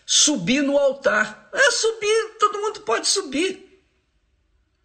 subir no altar. É subir, todo mundo pode subir.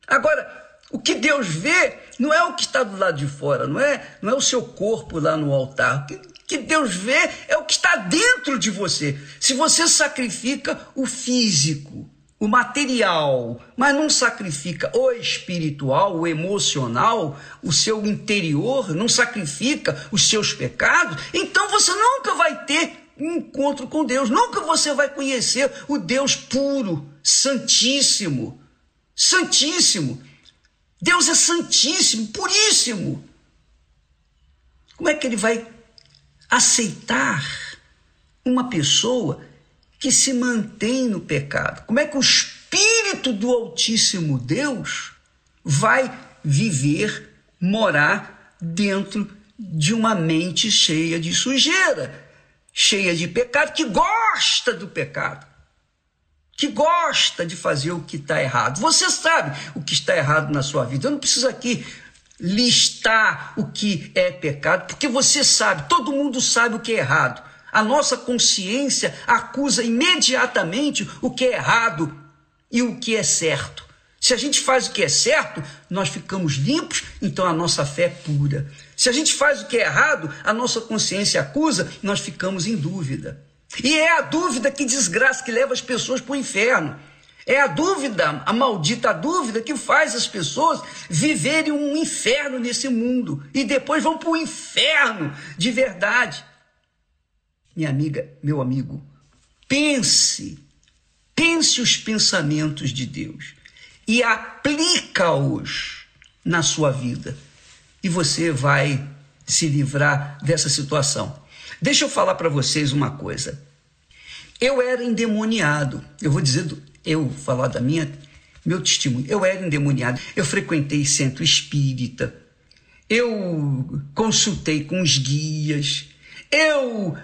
Agora, o que Deus vê não é o que está do lado de fora, não é, não é o seu corpo lá no altar. O que, que Deus vê é o que está dentro de você. Se você sacrifica o físico, o material, mas não sacrifica o espiritual, o emocional, o seu interior, não sacrifica os seus pecados, então você nunca vai ter encontro com Deus, nunca você vai conhecer o Deus puro, santíssimo, santíssimo. Deus é santíssimo, puríssimo. Como é que ele vai aceitar uma pessoa que se mantém no pecado? Como é que o Espírito do Altíssimo Deus vai viver, morar dentro de uma mente cheia de sujeira, cheia de pecado, que gosta do pecado? que gosta de fazer o que está errado. Você sabe o que está errado na sua vida. Eu não preciso aqui listar o que é pecado, porque você sabe, todo mundo sabe o que é errado. A nossa consciência acusa imediatamente o que é errado e o que é certo. Se a gente faz o que é certo, nós ficamos limpos, então a nossa fé é pura. Se a gente faz o que é errado, a nossa consciência acusa, nós ficamos em dúvida. E é a dúvida que desgraça, que leva as pessoas para o inferno. É a dúvida, a maldita dúvida, que faz as pessoas viverem um inferno nesse mundo e depois vão para o inferno de verdade. Minha amiga, meu amigo, pense pense os pensamentos de Deus e aplica-os na sua vida. E você vai se livrar dessa situação. Deixa eu falar para vocês uma coisa. Eu era endemoniado. Eu vou dizer, eu falar da minha, meu testemunho. Eu era endemoniado. Eu frequentei centro espírita. Eu consultei com os guias. Eu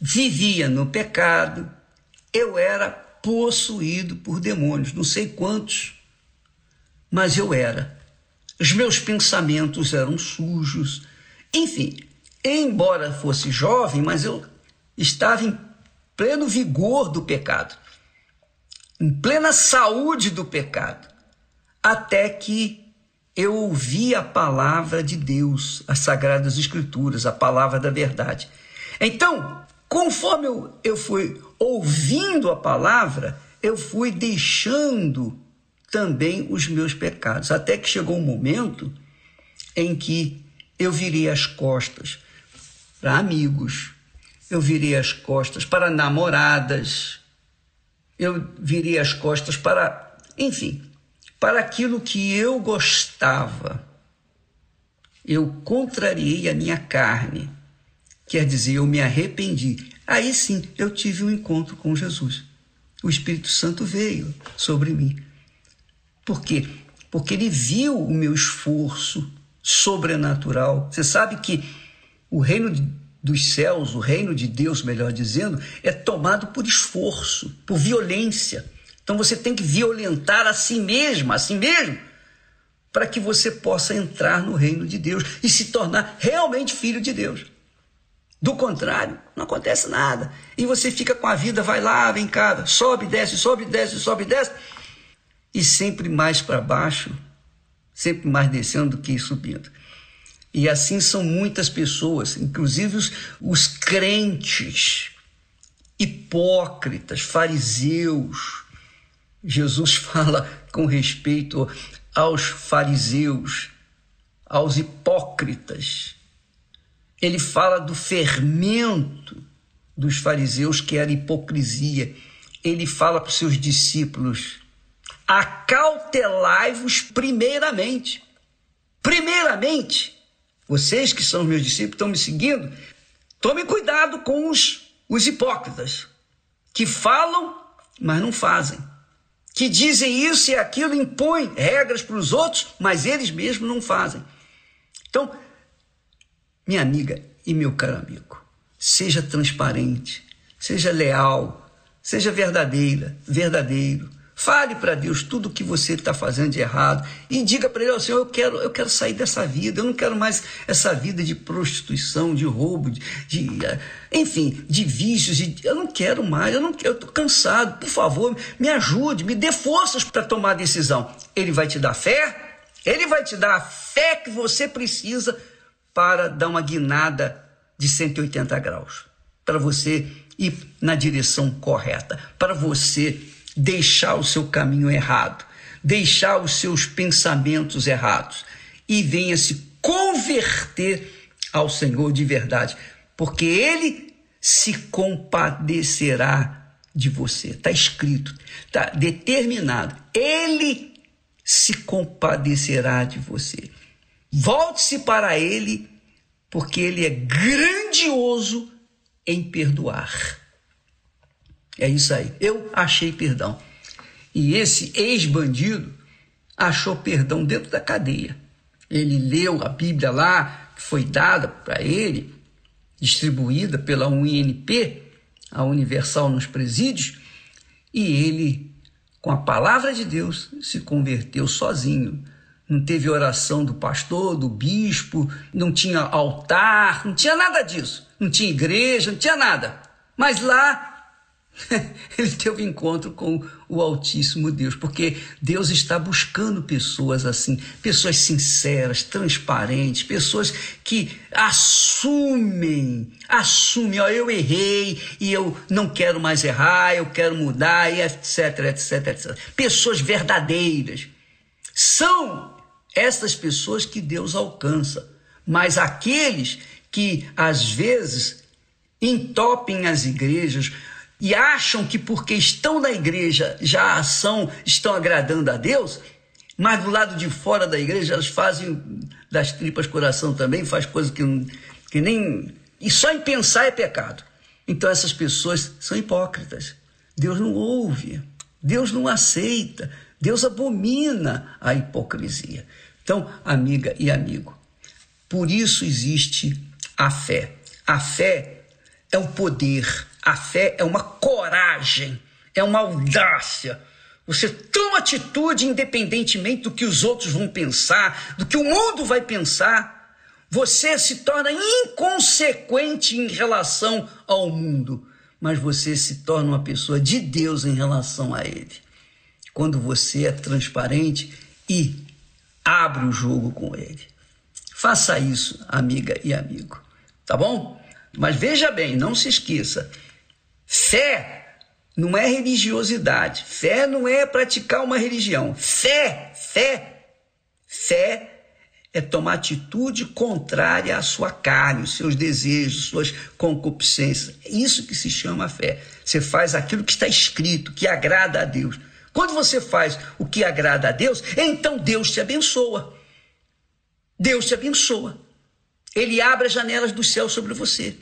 vivia no pecado. Eu era possuído por demônios. Não sei quantos, mas eu era. Os meus pensamentos eram sujos. Enfim, embora fosse jovem, mas eu estava em pleno vigor do pecado, em plena saúde do pecado, até que eu ouvi a palavra de Deus, as Sagradas Escrituras, a palavra da verdade. Então, conforme eu, eu fui ouvindo a palavra, eu fui deixando também os meus pecados, até que chegou um momento em que eu virei as costas para amigos, eu virei as costas para namoradas, eu virei as costas para, enfim, para aquilo que eu gostava. Eu contrariei a minha carne, quer dizer, eu me arrependi. Aí sim eu tive um encontro com Jesus. O Espírito Santo veio sobre mim. Por quê? Porque ele viu o meu esforço sobrenatural. Você sabe que o reino dos céus, o reino de Deus, melhor dizendo, é tomado por esforço, por violência. Então você tem que violentar a si mesmo, a si mesmo, para que você possa entrar no reino de Deus e se tornar realmente filho de Deus. Do contrário, não acontece nada. E você fica com a vida, vai lá, vem cá, sobe, desce, sobe, desce, sobe, desce, e sempre mais para baixo, sempre mais descendo do que subindo. E assim são muitas pessoas, inclusive os, os crentes, hipócritas, fariseus. Jesus [LAUGHS] fala com respeito aos fariseus, aos hipócritas. Ele fala do fermento dos fariseus, que era hipocrisia. Ele fala para os seus discípulos: acautelai-vos primeiramente. Primeiramente, vocês que são meus discípulos, estão me seguindo, tome cuidado com os, os hipócritas, que falam, mas não fazem. Que dizem isso e aquilo, impõem regras para os outros, mas eles mesmos não fazem. Então, minha amiga e meu caro amigo, seja transparente, seja leal, seja verdadeira, verdadeiro. Fale para Deus tudo o que você está fazendo de errado e diga para Ele, oh, Senhor, eu quero, eu quero sair dessa vida, eu não quero mais essa vida de prostituição, de roubo, de, de enfim, de vícios, de, eu não quero mais, eu não eu estou cansado, por favor, me ajude, me dê forças para tomar a decisão. Ele vai te dar fé, Ele vai te dar a fé que você precisa para dar uma guinada de 180 graus, para você ir na direção correta, para você deixar o seu caminho errado, deixar os seus pensamentos errados e venha se converter ao Senhor de verdade, porque Ele se compadecerá de você. Está escrito, está determinado. Ele se compadecerá de você. Volte-se para Ele, porque Ele é grandioso em perdoar. É isso aí. Eu achei perdão. E esse ex-bandido achou perdão dentro da cadeia. Ele leu a Bíblia lá, que foi dada para ele, distribuída pela UNP, a Universal nos Presídios, e ele, com a palavra de Deus, se converteu sozinho. Não teve oração do pastor, do bispo, não tinha altar, não tinha nada disso. Não tinha igreja, não tinha nada. Mas lá [LAUGHS] ele teve encontro com o Altíssimo Deus, porque Deus está buscando pessoas assim, pessoas sinceras, transparentes, pessoas que assumem, assumem, ó, eu errei e eu não quero mais errar, eu quero mudar, e etc, etc, etc. Pessoas verdadeiras. São essas pessoas que Deus alcança, mas aqueles que às vezes entopem as igrejas, e acham que porque estão na igreja já são, estão agradando a Deus, mas do lado de fora da igreja elas fazem das tripas coração também, faz coisas que, que nem. E só em pensar é pecado. Então essas pessoas são hipócritas. Deus não ouve, Deus não aceita, Deus abomina a hipocrisia. Então, amiga e amigo, por isso existe a fé. A fé é o poder, a fé é uma coragem, é uma audácia. Você toma atitude independentemente do que os outros vão pensar, do que o mundo vai pensar. Você se torna inconsequente em relação ao mundo, mas você se torna uma pessoa de Deus em relação a ele. Quando você é transparente e abre o jogo com ele. Faça isso, amiga e amigo, tá bom? Mas veja bem, não se esqueça: fé não é religiosidade, fé não é praticar uma religião. Fé, fé, fé é tomar atitude contrária à sua carne, os seus desejos, suas concupiscências. É isso que se chama fé. Você faz aquilo que está escrito, que agrada a Deus. Quando você faz o que agrada a Deus, então Deus te abençoa. Deus te abençoa. Ele abre as janelas do céu sobre você.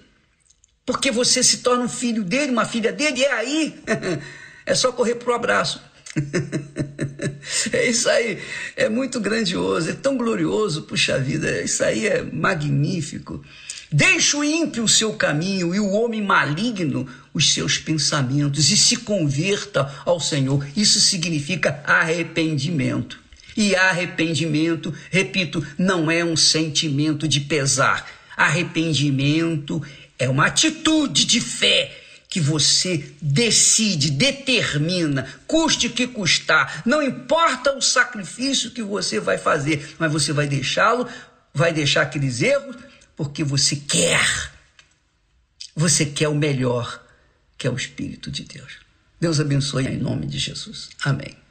Porque você se torna um filho dele, uma filha dele, e é aí. [LAUGHS] É só correr pro abraço. [LAUGHS] É isso aí. É muito grandioso, é tão glorioso, puxa vida. Isso aí é magnífico. Deixe o ímpio o seu caminho e o homem maligno os seus pensamentos e se converta ao Senhor. Isso significa arrependimento. E arrependimento, repito, não é um sentimento de pesar. Arrependimento é uma atitude de fé que você decide, determina, custe o que custar, não importa o sacrifício que você vai fazer, mas você vai deixá-lo, vai deixar aqueles erros, porque você quer. Você quer o melhor, que é o Espírito de Deus. Deus abençoe em nome de Jesus. Amém.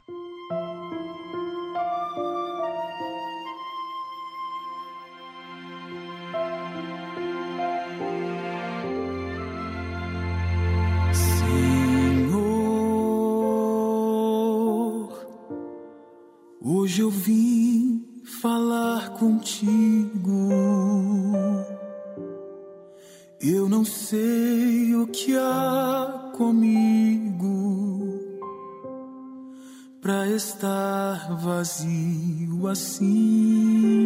Eu vim falar contigo. Eu não sei o que há comigo pra estar vazio assim.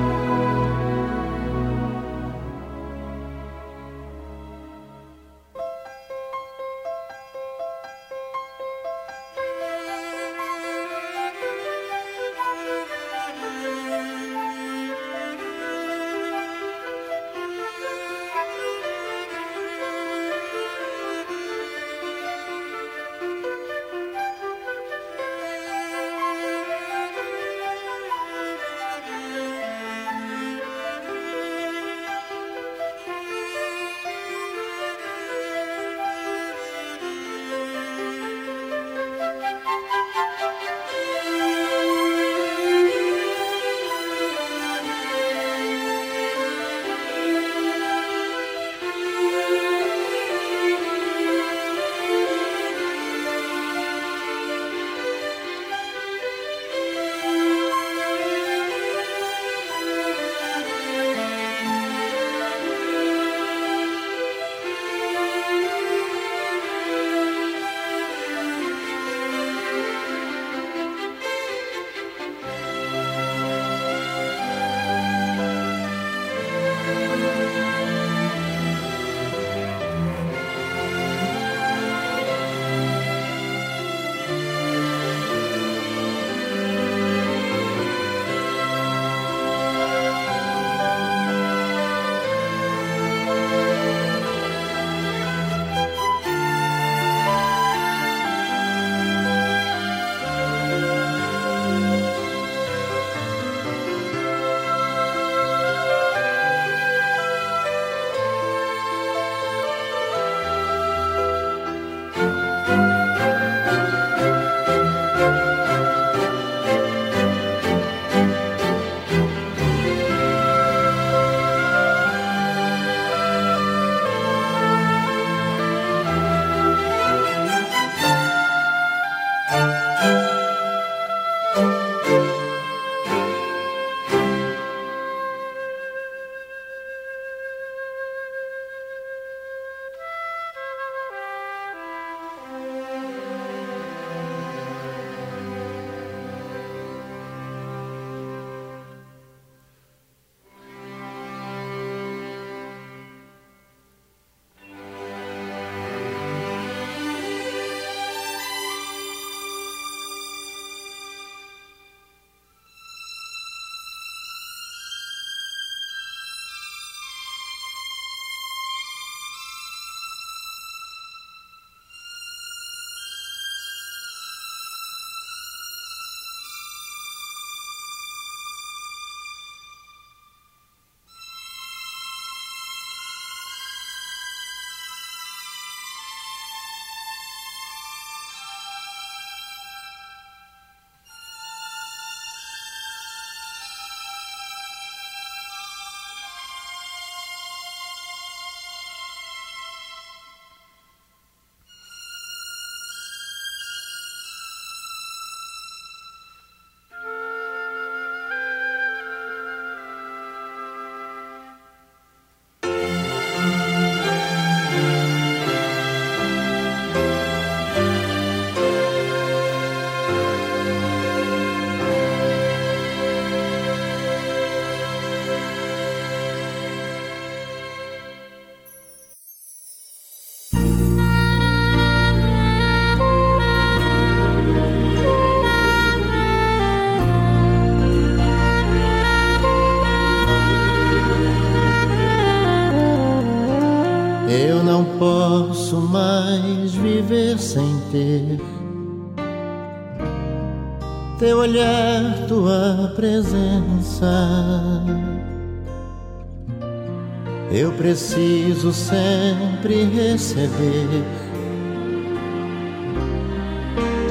Preciso sempre receber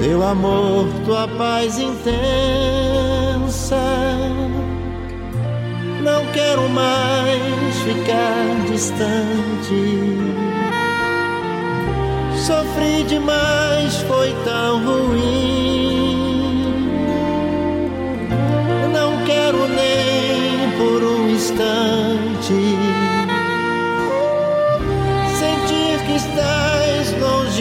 teu amor, tua paz intensa. Não quero mais ficar distante. Sofri demais, foi tão ruim. Não quero nem por um instante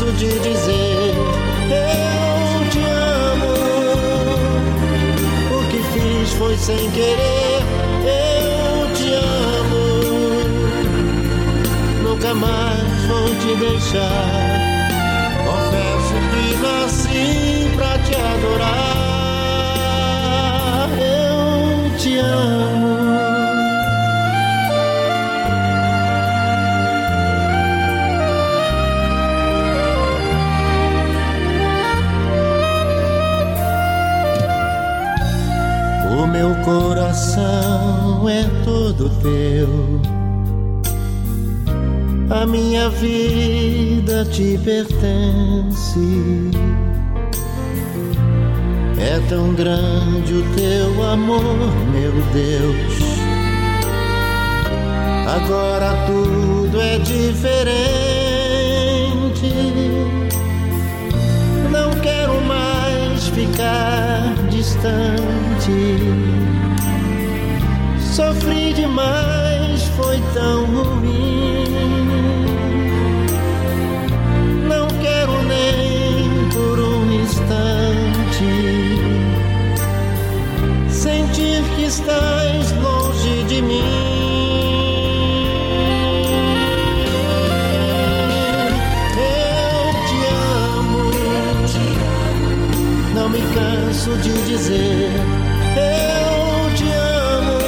Canso de dizer. Eu te amo, o que fiz foi sem querer. Eu te amo, nunca mais vou te deixar. Confesso que nasci pra te adorar. Eu te amo. Coração é todo teu. A minha vida te pertence. É tão grande o teu amor, meu Deus. Agora tudo é diferente. Não quero mais ficar distante. Sofri demais, foi tão ruim. Não quero nem por um instante sentir que estás longe de mim. Canso de dizer. Eu te amo,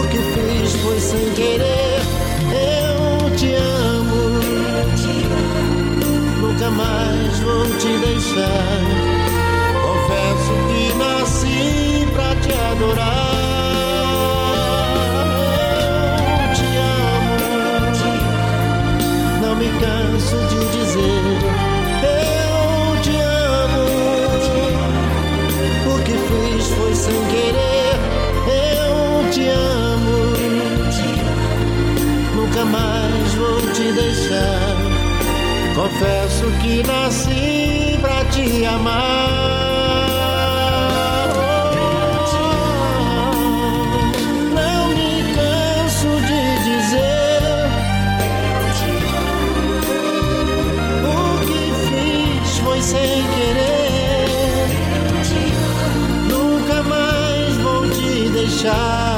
o que fiz foi sem querer. Eu te amo, nunca mais vou te deixar. Confesso que nasci pra te adorar. Sem querer. Eu te amo, nunca mais vou te deixar. Confesso que nasci pra te amar. Deixar.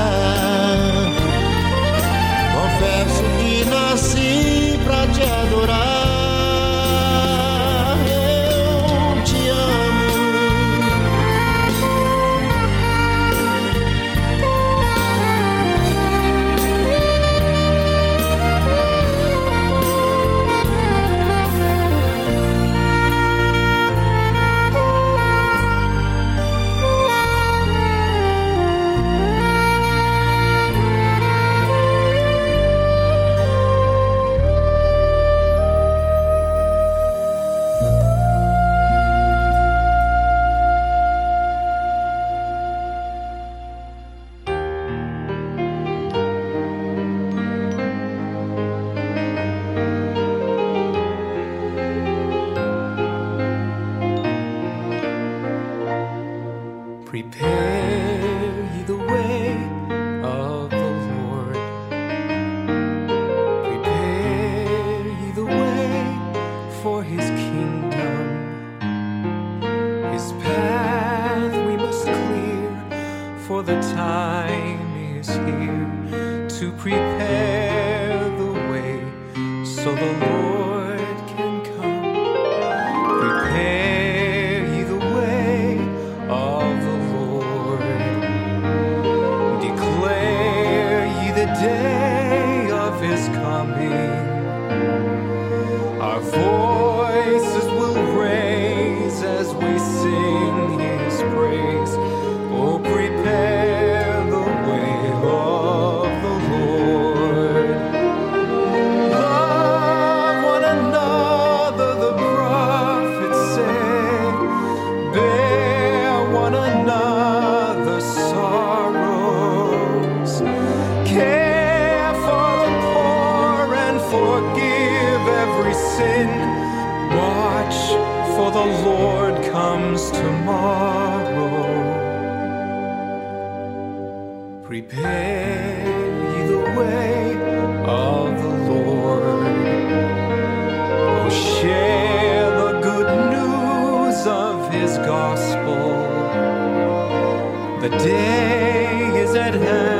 Our The day is at hand.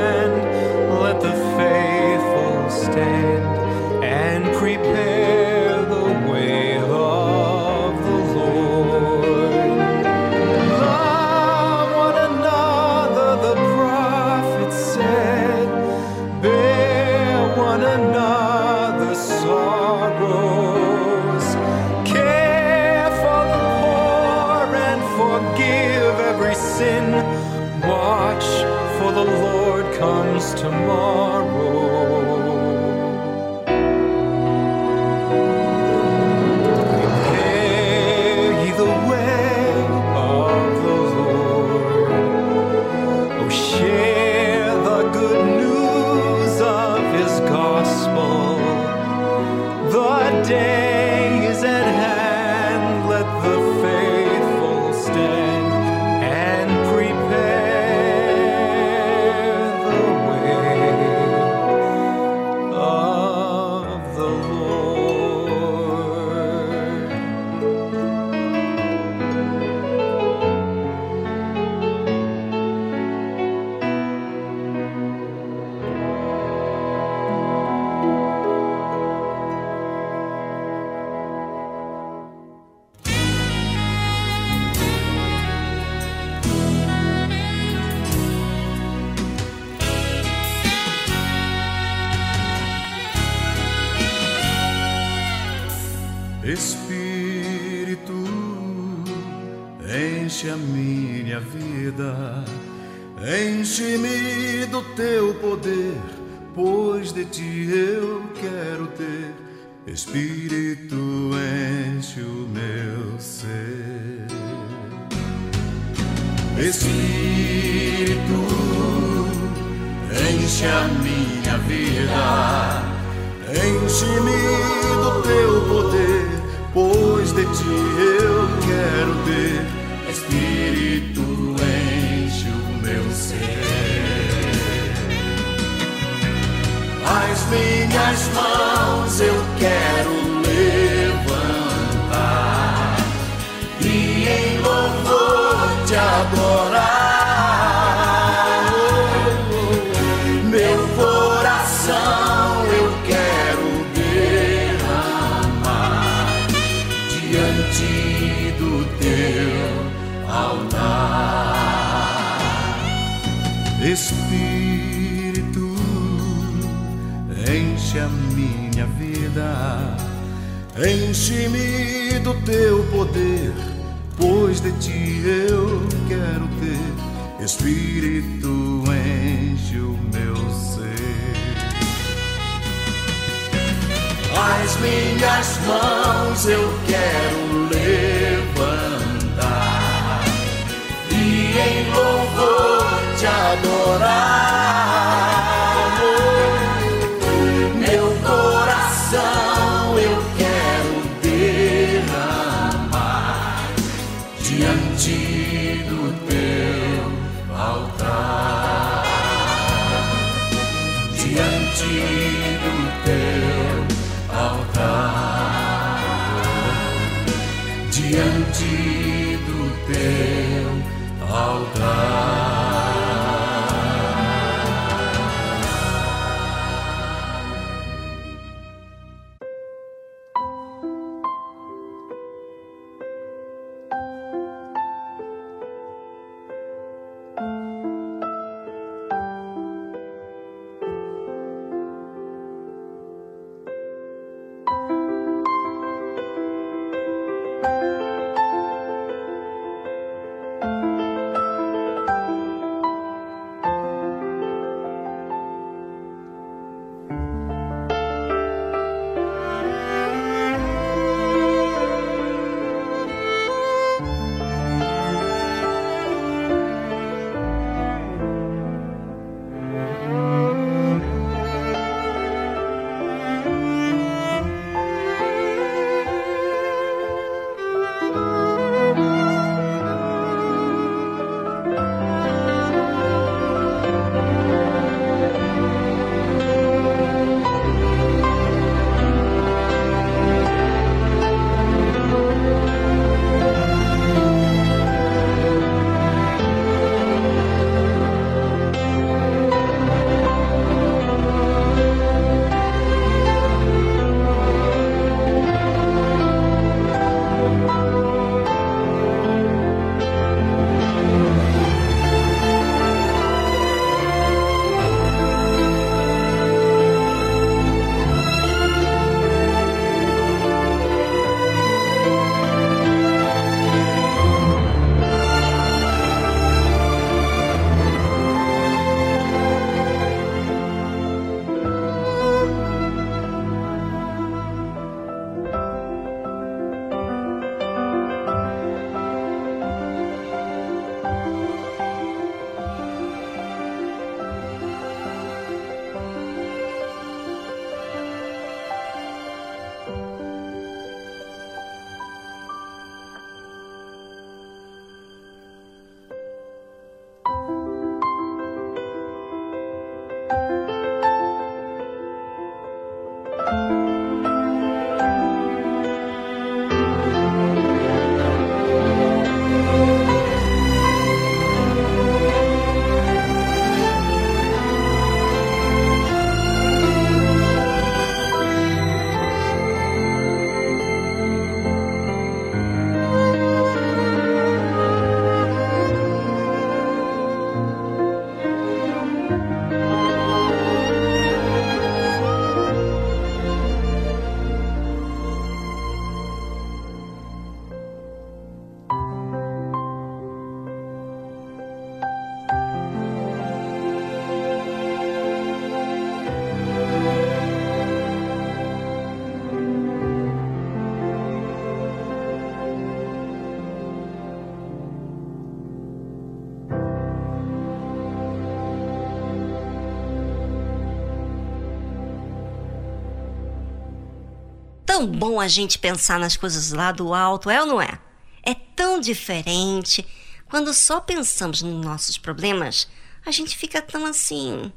Bom a gente pensar nas coisas lá do alto, é ou não é? É tão diferente. Quando só pensamos nos nossos problemas, a gente fica tão assim.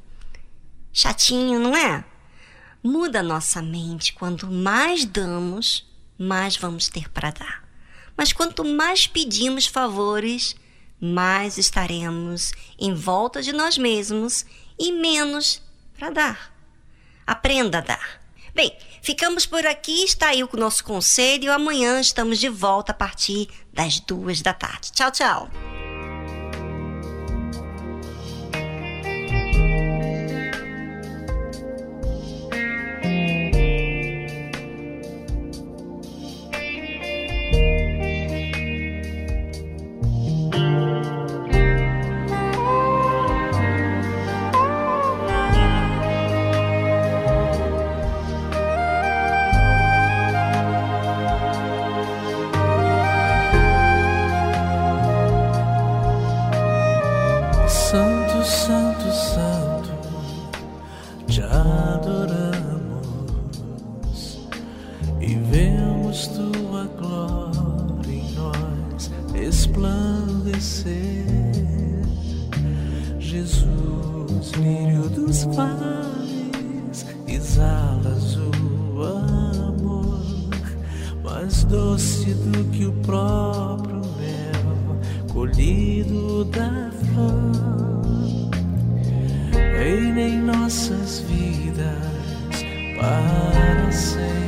chatinho, não é? Muda nossa mente. Quanto mais damos, mais vamos ter para dar. Mas quanto mais pedimos favores, mais estaremos em volta de nós mesmos e menos para dar. Aprenda a dar. Bem, ficamos por aqui. Está aí o nosso conselho. Amanhã estamos de volta a partir das duas da tarde. Tchau, tchau. Jesus, lírio dos vales, exalas o amor mais doce do que o próprio mel colhido da flor. Reina em nossas vidas para sempre